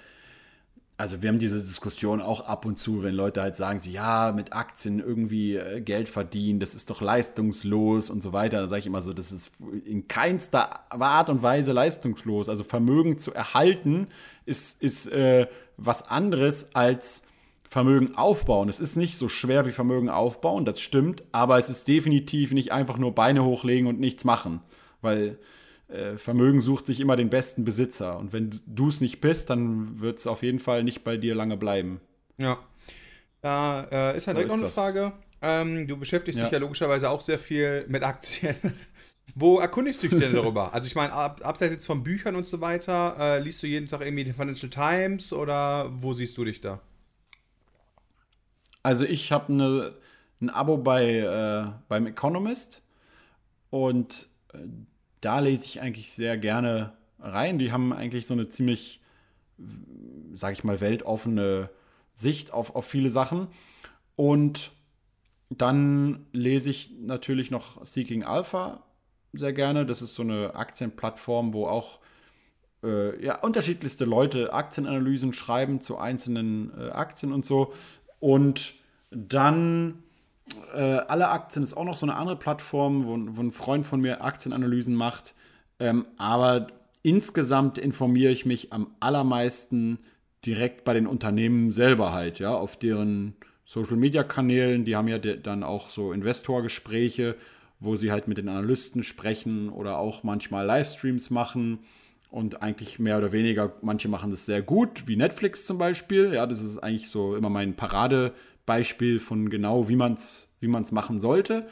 also wir haben diese Diskussion auch ab und zu, wenn Leute halt sagen, so ja, mit Aktien irgendwie äh, Geld verdienen, das ist doch leistungslos und so weiter. Da sage ich immer so, das ist in keinster Art und Weise leistungslos. Also Vermögen zu erhalten ist, ist äh, was anderes als Vermögen aufbauen. Es ist nicht so schwer wie Vermögen aufbauen, das stimmt, aber es ist definitiv nicht einfach nur Beine hochlegen und nichts machen, weil Vermögen sucht sich immer den besten Besitzer. Und wenn du es nicht bist, dann wird es auf jeden Fall nicht bei dir lange bleiben. Ja. Da äh, ist ja so direkt noch eine das. Frage. Ähm, du beschäftigst ja. dich ja logischerweise auch sehr viel mit Aktien. Wo erkundigst du dich denn darüber? Also ich meine, ab, abseits jetzt von Büchern und so weiter, äh, liest du jeden Tag irgendwie die Financial Times oder wo siehst du dich da? Also ich habe ne, ein Abo bei, äh, beim Economist und äh, da lese ich eigentlich sehr gerne rein. Die haben eigentlich so eine ziemlich, sag ich mal, weltoffene Sicht auf, auf viele Sachen. Und dann lese ich natürlich noch Seeking Alpha sehr gerne. Das ist so eine Aktienplattform, wo auch äh, ja, unterschiedlichste Leute Aktienanalysen schreiben zu einzelnen äh, Aktien und so. Und dann äh, alle Aktien ist auch noch so eine andere Plattform, wo, wo ein Freund von mir Aktienanalysen macht. Ähm, aber insgesamt informiere ich mich am allermeisten direkt bei den Unternehmen selber halt, ja, auf deren Social Media Kanälen. Die haben ja dann auch so Investorgespräche, wo sie halt mit den Analysten sprechen oder auch manchmal Livestreams machen. Und eigentlich mehr oder weniger, manche machen das sehr gut, wie Netflix zum Beispiel. Ja, das ist eigentlich so immer mein Parade, Beispiel von genau, wie man es wie man's machen sollte.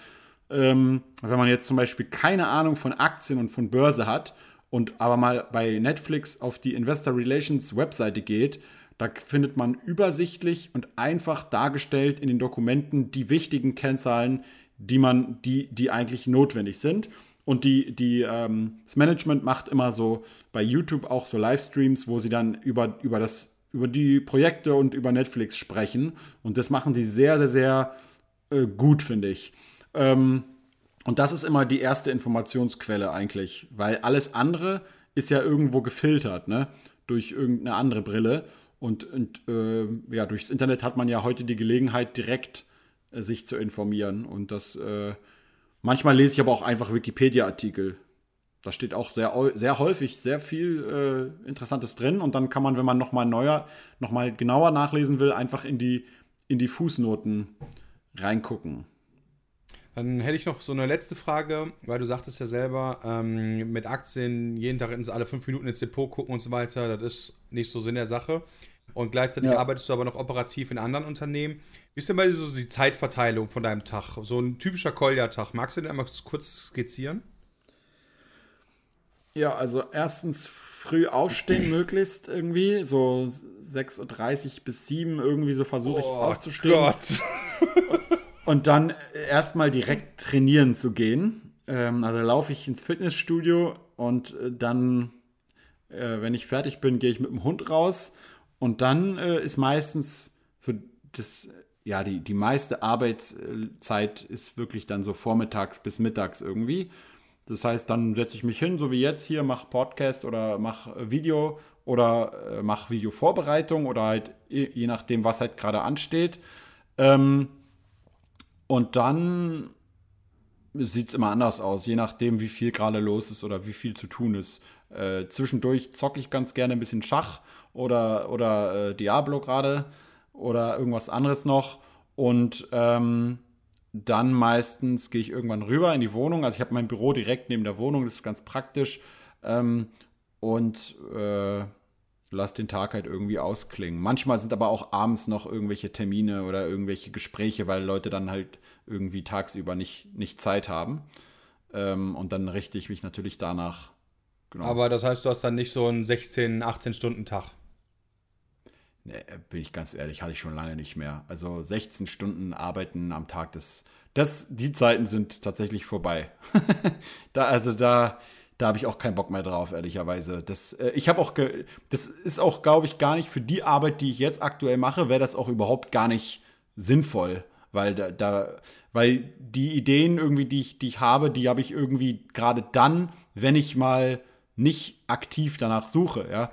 Ähm, wenn man jetzt zum Beispiel keine Ahnung von Aktien und von Börse hat und aber mal bei Netflix auf die Investor Relations Webseite geht, da findet man übersichtlich und einfach dargestellt in den Dokumenten die wichtigen Kennzahlen, die man, die, die eigentlich notwendig sind. Und die, die, ähm, das Management macht immer so bei YouTube auch so Livestreams, wo sie dann über, über das über die Projekte und über Netflix sprechen. Und das machen sie sehr, sehr, sehr äh, gut, finde ich. Ähm, und das ist immer die erste Informationsquelle eigentlich, weil alles andere ist ja irgendwo gefiltert, ne? Durch irgendeine andere Brille. Und, und äh, ja, durchs Internet hat man ja heute die Gelegenheit, direkt äh, sich zu informieren. Und das äh, manchmal lese ich aber auch einfach Wikipedia-Artikel da steht auch sehr, sehr häufig sehr viel äh, Interessantes drin und dann kann man, wenn man nochmal neuer, nochmal genauer nachlesen will, einfach in die, in die Fußnoten reingucken. Dann hätte ich noch so eine letzte Frage, weil du sagtest ja selber, ähm, mit Aktien jeden Tag alle fünf Minuten ins Depot gucken und so weiter, das ist nicht so Sinn der Sache. und gleichzeitig ja. arbeitest du aber noch operativ in anderen Unternehmen. Wie ist denn bei dir so die Zeitverteilung von deinem Tag? So ein typischer Kolja-Tag. Magst du den einmal kurz skizzieren? Ja, also erstens früh aufstehen möglichst irgendwie, so 6.30 Uhr bis 7 irgendwie so versuche ich oh, aufzustehen. Gott. Und dann erstmal direkt trainieren zu gehen. Ähm, also laufe ich ins Fitnessstudio und äh, dann, äh, wenn ich fertig bin, gehe ich mit dem Hund raus. Und dann äh, ist meistens so das, ja, die, die meiste Arbeitszeit ist wirklich dann so vormittags bis mittags irgendwie. Das heißt, dann setze ich mich hin, so wie jetzt hier, mache Podcast oder mache Video oder äh, mache Videovorbereitung oder halt je nachdem, was halt gerade ansteht. Ähm, und dann sieht es immer anders aus, je nachdem, wie viel gerade los ist oder wie viel zu tun ist. Äh, zwischendurch zocke ich ganz gerne ein bisschen Schach oder, oder äh, Diablo gerade oder irgendwas anderes noch. Und ähm, dann meistens gehe ich irgendwann rüber in die Wohnung. Also ich habe mein Büro direkt neben der Wohnung, das ist ganz praktisch. Ähm, und äh, lass den Tag halt irgendwie ausklingen. Manchmal sind aber auch abends noch irgendwelche Termine oder irgendwelche Gespräche, weil Leute dann halt irgendwie tagsüber nicht, nicht Zeit haben. Ähm, und dann richte ich mich natürlich danach. Genau. Aber das heißt, du hast dann nicht so einen 16, 18 Stunden Tag. Nee, bin ich ganz ehrlich, hatte ich schon lange nicht mehr. Also 16 Stunden arbeiten am Tag, das, das, die Zeiten sind tatsächlich vorbei. da, also da, da habe ich auch keinen Bock mehr drauf, ehrlicherweise. Das, äh, ich habe auch, das ist auch, glaube ich, gar nicht für die Arbeit, die ich jetzt aktuell mache, wäre das auch überhaupt gar nicht sinnvoll, weil da, da, weil die Ideen irgendwie, die ich, die ich habe, die habe ich irgendwie gerade dann, wenn ich mal nicht aktiv danach suche, ja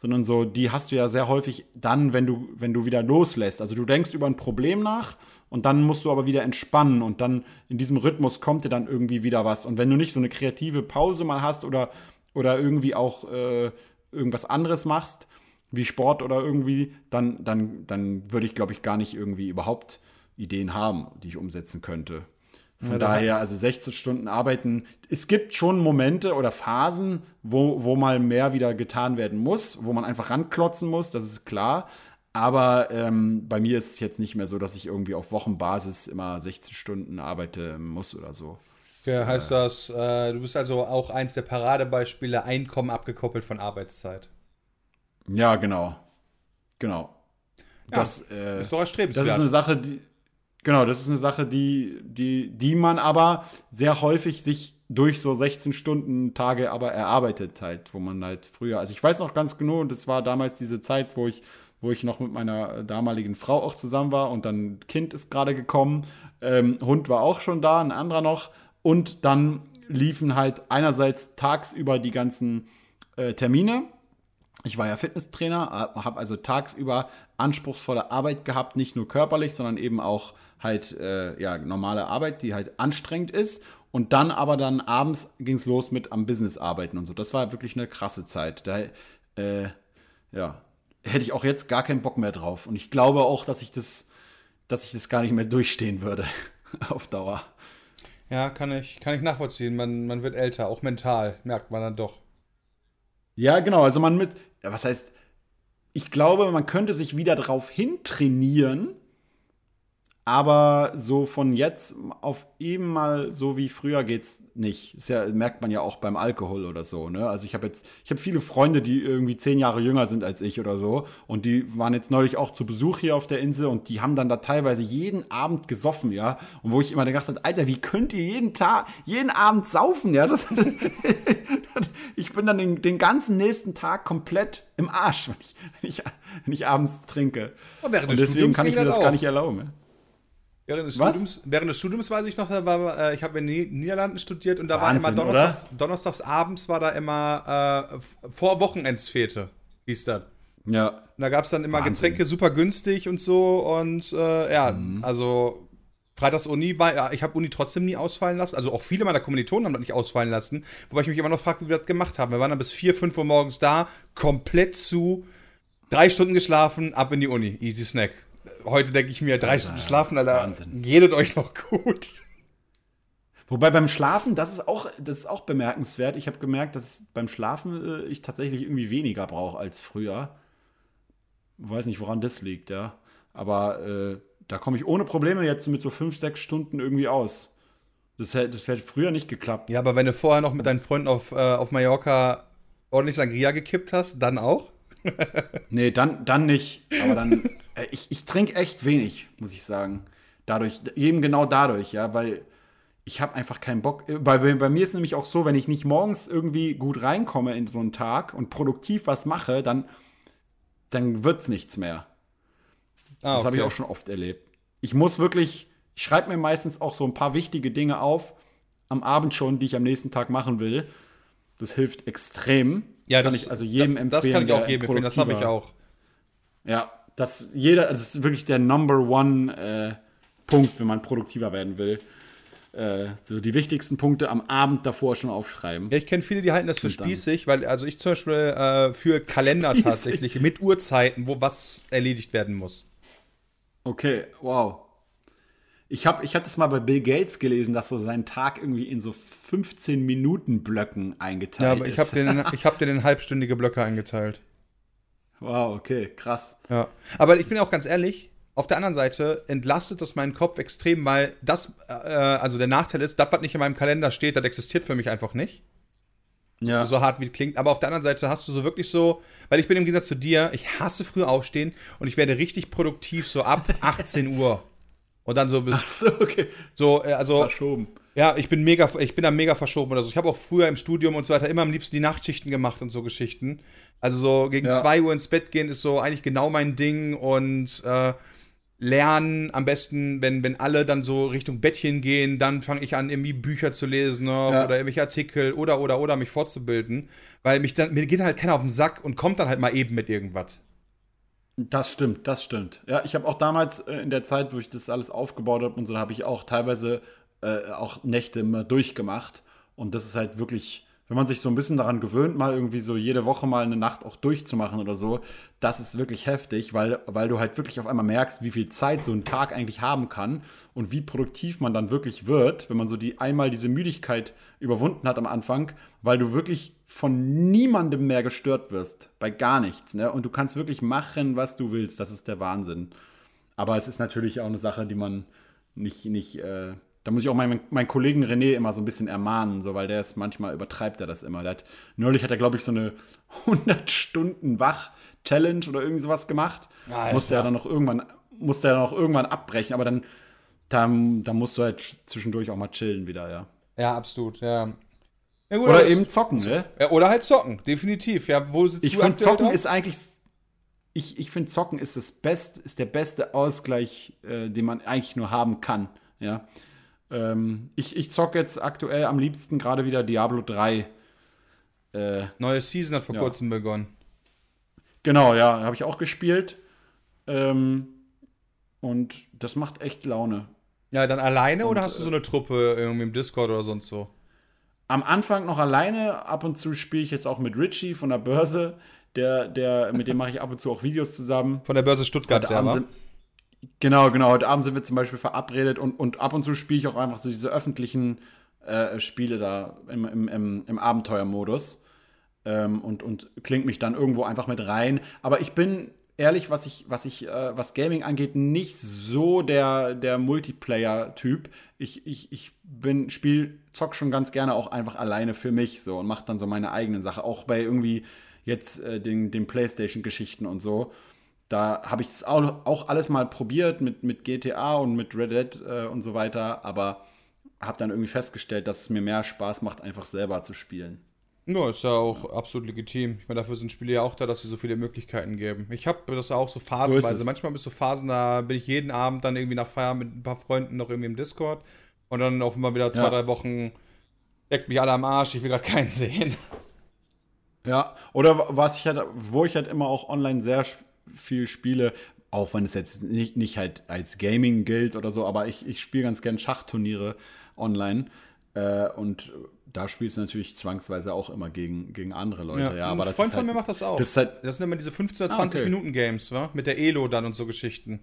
sondern so, die hast du ja sehr häufig dann, wenn du, wenn du wieder loslässt. Also du denkst über ein Problem nach und dann musst du aber wieder entspannen und dann in diesem Rhythmus kommt dir dann irgendwie wieder was. Und wenn du nicht so eine kreative Pause mal hast oder, oder irgendwie auch äh, irgendwas anderes machst, wie Sport oder irgendwie, dann, dann, dann würde ich, glaube ich, gar nicht irgendwie überhaupt Ideen haben, die ich umsetzen könnte. Von ja, daher, also 16 Stunden arbeiten. Es gibt schon Momente oder Phasen, wo, wo mal mehr wieder getan werden muss, wo man einfach ranklotzen muss, das ist klar. Aber ähm, bei mir ist es jetzt nicht mehr so, dass ich irgendwie auf Wochenbasis immer 16 Stunden arbeiten muss oder so. Ja, heißt das, äh, du bist also auch eins der Paradebeispiele, Einkommen abgekoppelt von Arbeitszeit. Ja, genau. Genau. Ja, das äh, ist doch erstrebenswert. Das ist eine Sache, die, Genau, das ist eine Sache, die, die, die man aber sehr häufig sich durch so 16 Stunden Tage aber erarbeitet halt, wo man halt früher, also ich weiß noch ganz genau, das war damals diese Zeit, wo ich, wo ich noch mit meiner damaligen Frau auch zusammen war und dann Kind ist gerade gekommen, ähm, Hund war auch schon da, ein anderer noch und dann liefen halt einerseits tagsüber die ganzen äh, Termine. Ich war ja Fitnesstrainer, habe also tagsüber anspruchsvolle Arbeit gehabt, nicht nur körperlich, sondern eben auch halt äh, ja normale Arbeit, die halt anstrengend ist. Und dann aber dann abends ging es los mit am Business arbeiten und so. Das war wirklich eine krasse Zeit. Da äh, ja, hätte ich auch jetzt gar keinen Bock mehr drauf. Und ich glaube auch, dass ich das, dass ich das gar nicht mehr durchstehen würde auf Dauer. Ja, kann ich, kann ich nachvollziehen. Man, man wird älter, auch mental, merkt man dann doch. Ja, genau. Also man mit, was heißt, ich glaube, man könnte sich wieder darauf hintrainieren, aber so von jetzt auf eben mal so wie früher geht's nicht. Das ja, merkt man ja auch beim Alkohol oder so. Ne? Also ich habe jetzt, ich habe viele Freunde, die irgendwie zehn Jahre jünger sind als ich oder so. Und die waren jetzt neulich auch zu Besuch hier auf der Insel und die haben dann da teilweise jeden Abend gesoffen, ja. Und wo ich immer gedacht habe, Alter, wie könnt ihr jeden Tag, jeden Abend saufen, ja? Das, ich bin dann den, den, ganzen nächsten Tag komplett im Arsch, wenn ich, wenn ich, wenn ich abends trinke. Und deswegen Studiums kann ich mir das auch. gar nicht erlauben. Ja? Während des, Studiums, während des Studiums weiß ich noch, war, äh, ich habe in den Niederlanden studiert und da Wahnsinn, war immer Donnerstags, Donnerstags abends war da immer äh, vor Wochenendsfete, hieß das. Ja. Und da gab es dann immer Wahnsinn. Getränke super günstig und so und äh, ja, mhm. also Freitags Uni war, ja, ich habe Uni trotzdem nie ausfallen lassen. Also auch viele meiner Kommilitonen haben das nicht ausfallen lassen. Wobei ich mich immer noch frage, wie wir das gemacht haben. Wir waren dann bis 4, 5 Uhr morgens da, komplett zu, drei Stunden geschlafen, ab in die Uni. Easy Snack heute denke ich mir, drei Stunden schlafen, Alter, Wahnsinn. geht euch noch gut. Wobei beim Schlafen, das ist auch, das ist auch bemerkenswert. Ich habe gemerkt, dass beim Schlafen äh, ich tatsächlich irgendwie weniger brauche als früher. Weiß nicht, woran das liegt, ja. Aber äh, da komme ich ohne Probleme jetzt mit so fünf, sechs Stunden irgendwie aus. Das hätte, das hätte früher nicht geklappt. Ja, aber wenn du vorher noch mit deinen Freunden auf, äh, auf Mallorca ordentlich Sangria gekippt hast, dann auch? nee, dann, dann nicht. Aber dann, ich, ich trinke echt wenig, muss ich sagen. Dadurch, eben genau dadurch, ja, weil ich habe einfach keinen Bock. Äh, bei, bei mir ist nämlich auch so, wenn ich nicht morgens irgendwie gut reinkomme in so einen Tag und produktiv was mache, dann, dann wird es nichts mehr. Ah, das okay. habe ich auch schon oft erlebt. Ich muss wirklich, ich schreibe mir meistens auch so ein paar wichtige Dinge auf, am Abend schon, die ich am nächsten Tag machen will. Das hilft extrem. Ja, kann das, ich also jedem da, empfehlen. Das kann ich auch jedem empfehlen, das habe ich auch. Ja, das jeder, also das ist wirklich der Number One äh, Punkt, wenn man produktiver werden will. Äh, so die wichtigsten Punkte am Abend davor schon aufschreiben. Ja, ich kenne viele, die halten das für spießig, weil also ich zum Beispiel äh, für Kalender spießig. tatsächlich mit Uhrzeiten, wo was erledigt werden muss. Okay, wow. Ich habe ich hab das mal bei Bill Gates gelesen, dass so sein Tag irgendwie in so 15 Minuten Blöcken eingeteilt ist. Ja, aber ich habe den, ich hab den in halbstündige Blöcke eingeteilt. Wow, okay, krass. Ja. Aber ich bin auch ganz ehrlich, auf der anderen Seite entlastet das meinen Kopf extrem, weil das, äh, also der Nachteil ist, das, was nicht in meinem Kalender steht, das existiert für mich einfach nicht. Ja. So hart wie es klingt. Aber auf der anderen Seite hast du so wirklich so, weil ich bin im Gegensatz zu dir, ich hasse früh aufstehen und ich werde richtig produktiv so ab 18 Uhr. Und dann so bis. Ach so, okay. So, äh, also. Verschoben. Ja, ich bin mega, ich bin da mega verschoben oder so. Ich habe auch früher im Studium und so weiter immer am liebsten die Nachtschichten gemacht und so Geschichten. Also so gegen 2 ja. Uhr ins Bett gehen ist so eigentlich genau mein Ding und äh, lernen am besten, wenn, wenn alle dann so Richtung Bettchen gehen, dann fange ich an, irgendwie Bücher zu lesen noch, ja. oder irgendwelche Artikel oder oder oder mich fortzubilden. Weil mich dann, mir geht halt keiner auf den Sack und kommt dann halt mal eben mit irgendwas. Das stimmt, das stimmt. Ja, ich habe auch damals äh, in der Zeit, wo ich das alles aufgebaut habe und so, habe ich auch teilweise äh, auch Nächte immer durchgemacht. Und das ist halt wirklich, wenn man sich so ein bisschen daran gewöhnt, mal irgendwie so jede Woche mal eine Nacht auch durchzumachen oder so, das ist wirklich heftig, weil, weil du halt wirklich auf einmal merkst, wie viel Zeit so ein Tag eigentlich haben kann und wie produktiv man dann wirklich wird, wenn man so die einmal diese Müdigkeit überwunden hat am Anfang, weil du wirklich von niemandem mehr gestört wirst, bei gar nichts. Ne? Und du kannst wirklich machen, was du willst. Das ist der Wahnsinn. Aber es ist natürlich auch eine Sache, die man nicht, nicht äh, da muss ich auch meinen, meinen Kollegen René immer so ein bisschen ermahnen, so, weil der ist manchmal übertreibt er das immer. Hat, neulich hat er, glaube ich, so eine 100 Stunden Wach-Challenge oder irgend sowas gemacht. Alter. Musste er dann noch irgendwann, musste er dann noch irgendwann abbrechen, aber dann, dann, dann musst du halt zwischendurch auch mal chillen wieder, ja. Ja, absolut, ja. Ja, gut, oder eben zocken, ne? Ja, oder halt zocken, definitiv. Ja, wo sitzt ich finde Zocken ist eigentlich ich, ich finde Zocken ist das beste ist der beste Ausgleich, äh, den man eigentlich nur haben kann, ja. Ähm, ich, ich zocke jetzt aktuell am liebsten gerade wieder Diablo 3. Äh, Neue Season hat vor ja. kurzem begonnen. Genau, ja, habe ich auch gespielt. Ähm, und das macht echt Laune. Ja, dann alleine und, oder hast du so eine Truppe irgendwie im Discord oder sonst so? am Anfang noch alleine. Ab und zu spiele ich jetzt auch mit Richie von der Börse. Der, der, mit dem mache ich ab und zu auch Videos zusammen. Von der Börse Stuttgart, ja. Sind, genau, genau. Heute Abend sind wir zum Beispiel verabredet und, und ab und zu spiele ich auch einfach so diese öffentlichen äh, Spiele da im, im, im, im Abenteuermodus. Ähm, und, und klingt mich dann irgendwo einfach mit rein. Aber ich bin ehrlich, was ich, was ich, äh, was Gaming angeht, nicht so der, der Multiplayer-Typ. Ich, ich, ich bin, spiel, zock schon ganz gerne auch einfach alleine für mich so und mach dann so meine eigenen Sachen. Auch bei irgendwie jetzt äh, den, den Playstation-Geschichten und so. Da habe ich es auch, auch alles mal probiert mit, mit GTA und mit Red Dead äh, und so weiter, aber habe dann irgendwie festgestellt, dass es mir mehr Spaß macht, einfach selber zu spielen. Ja, ist ja auch absolut legitim. Ich meine, dafür sind Spiele ja auch da, dass sie so viele Möglichkeiten geben. Ich habe das auch so phasenweise. So Manchmal bist du Phasen, da bin ich jeden Abend dann irgendwie nach Feierabend mit ein paar Freunden noch irgendwie im Discord. Und dann auch immer wieder zwei, ja. drei Wochen leckt mich alle am Arsch, ich will gerade keinen sehen. Ja, oder was ich halt, wo ich halt immer auch online sehr viel spiele, auch wenn es jetzt nicht, nicht halt als Gaming gilt oder so, aber ich, ich spiele ganz gern Schachturniere online. Äh, und da spielst du natürlich zwangsweise auch immer gegen, gegen andere Leute. Ja, ja aber ein Freund von halt, mir macht das auch. Das, halt, das sind immer diese 15 oder 20 ah, okay. Minuten Games, wa? Mit der Elo dann und so Geschichten.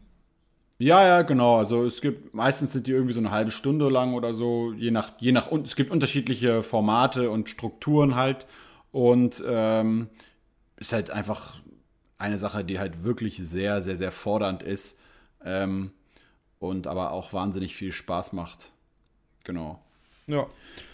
Ja, ja, genau. Also es gibt, meistens sind die irgendwie so eine halbe Stunde lang oder so, je nach, je nach, und es gibt unterschiedliche Formate und Strukturen halt. Und ähm, ist halt einfach eine Sache, die halt wirklich sehr, sehr, sehr fordernd ist ähm, und aber auch wahnsinnig viel Spaß macht. Genau. Ja.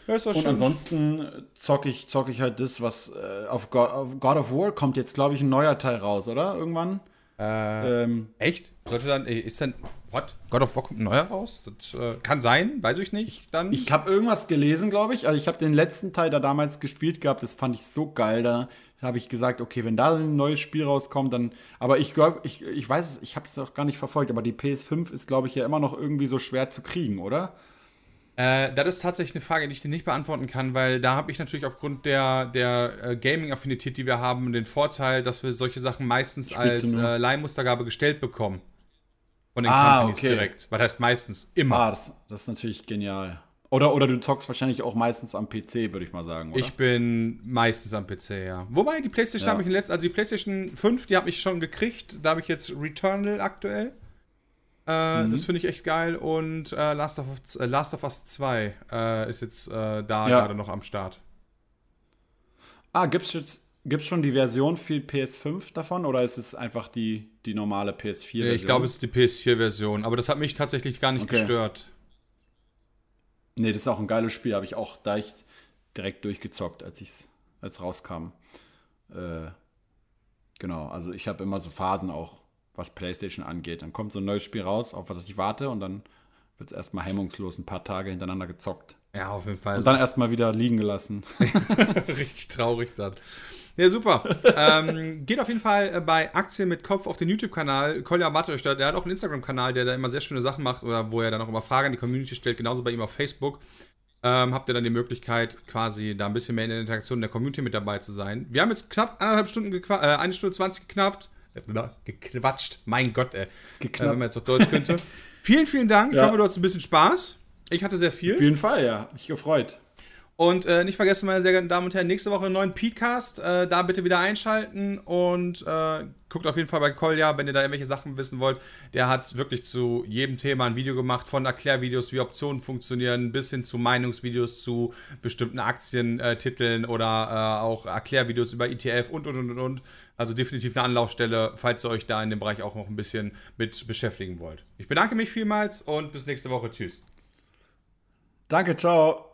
ja ist und schön. ansonsten zocke ich, zock ich halt das, was äh, auf, God, auf, God, of War kommt jetzt, glaube ich, ein neuer Teil raus, oder? Irgendwann? Äh, ähm, echt? Sollte dann, ist dann, what? God of War kommt ein neuer raus? Das äh, kann sein, weiß ich nicht. Dann. Ich habe irgendwas gelesen, glaube ich. Also ich habe den letzten Teil da damals gespielt gehabt, das fand ich so geil. Da habe ich gesagt, okay, wenn da ein neues Spiel rauskommt, dann. Aber ich glaube, ich, ich weiß es, ich habe es auch gar nicht verfolgt, aber die PS5 ist, glaube ich, ja immer noch irgendwie so schwer zu kriegen, oder? Äh, das ist tatsächlich eine Frage, die ich dir nicht beantworten kann, weil da habe ich natürlich aufgrund der, der äh, Gaming-Affinität, die wir haben, den Vorteil, dass wir solche Sachen meistens als äh, Leihmustergabe gestellt bekommen. Von den ah, Companies okay. direkt. Was heißt meistens immer. Ah, das, das, ist natürlich genial. Oder, oder du zockst wahrscheinlich auch meistens am PC, würde ich mal sagen. Oder? Ich bin meistens am PC, ja. Wobei, die PlayStation ja. habe ich in letzter, also die PlayStation 5, die habe ich schon gekriegt. Da habe ich jetzt Returnal aktuell. Äh, mhm. Das finde ich echt geil. Und äh, Last, of, äh, Last of Us 2 äh, ist jetzt äh, da ja. gerade noch am Start. Ah, gibt es schon die Version für PS5 davon oder ist es einfach die, die normale PS4-Version? Ich glaube, es ist die PS4-Version, aber das hat mich tatsächlich gar nicht okay. gestört. Nee, das ist auch ein geiles Spiel, habe ich auch da ich direkt durchgezockt, als es als rauskam. Äh, genau, also ich habe immer so Phasen auch was PlayStation angeht. Dann kommt so ein neues Spiel raus, auf was ich warte, und dann wird es erstmal hemmungslos ein paar Tage hintereinander gezockt. Ja, auf jeden Fall. Und dann erstmal wieder liegen gelassen. Richtig traurig dann. Ja, super. ähm, geht auf jeden Fall äh, bei Aktien mit Kopf auf den YouTube-Kanal. Kolja Matterstadt, der hat auch einen Instagram-Kanal, der da immer sehr schöne Sachen macht oder wo er dann auch immer Fragen an die Community stellt. Genauso bei ihm auf Facebook. Ähm, habt ihr dann die Möglichkeit, quasi da ein bisschen mehr in der Interaktion der Community mit dabei zu sein. Wir haben jetzt knapp anderthalb Stunden, äh, eine Stunde 20 geknappt gequatscht. Mein Gott, ey. Geknappt. Äh, wenn man jetzt auf Deutsch könnte. vielen, vielen Dank. Ja. Ich hoffe, du hast ein bisschen Spaß. Ich hatte sehr viel. Auf jeden Fall, ja. Ich gefreut. Und äh, nicht vergessen, meine sehr geehrten Damen und Herren, nächste Woche einen neuen Podcast. Äh, da bitte wieder einschalten und äh, guckt auf jeden Fall bei Kolja, wenn ihr da irgendwelche Sachen wissen wollt. Der hat wirklich zu jedem Thema ein Video gemacht, von Erklärvideos, wie Optionen funktionieren, bis hin zu Meinungsvideos zu bestimmten Aktientiteln oder äh, auch Erklärvideos über ETF und und und und. Also definitiv eine Anlaufstelle, falls ihr euch da in dem Bereich auch noch ein bisschen mit beschäftigen wollt. Ich bedanke mich vielmals und bis nächste Woche. Tschüss. Danke, ciao.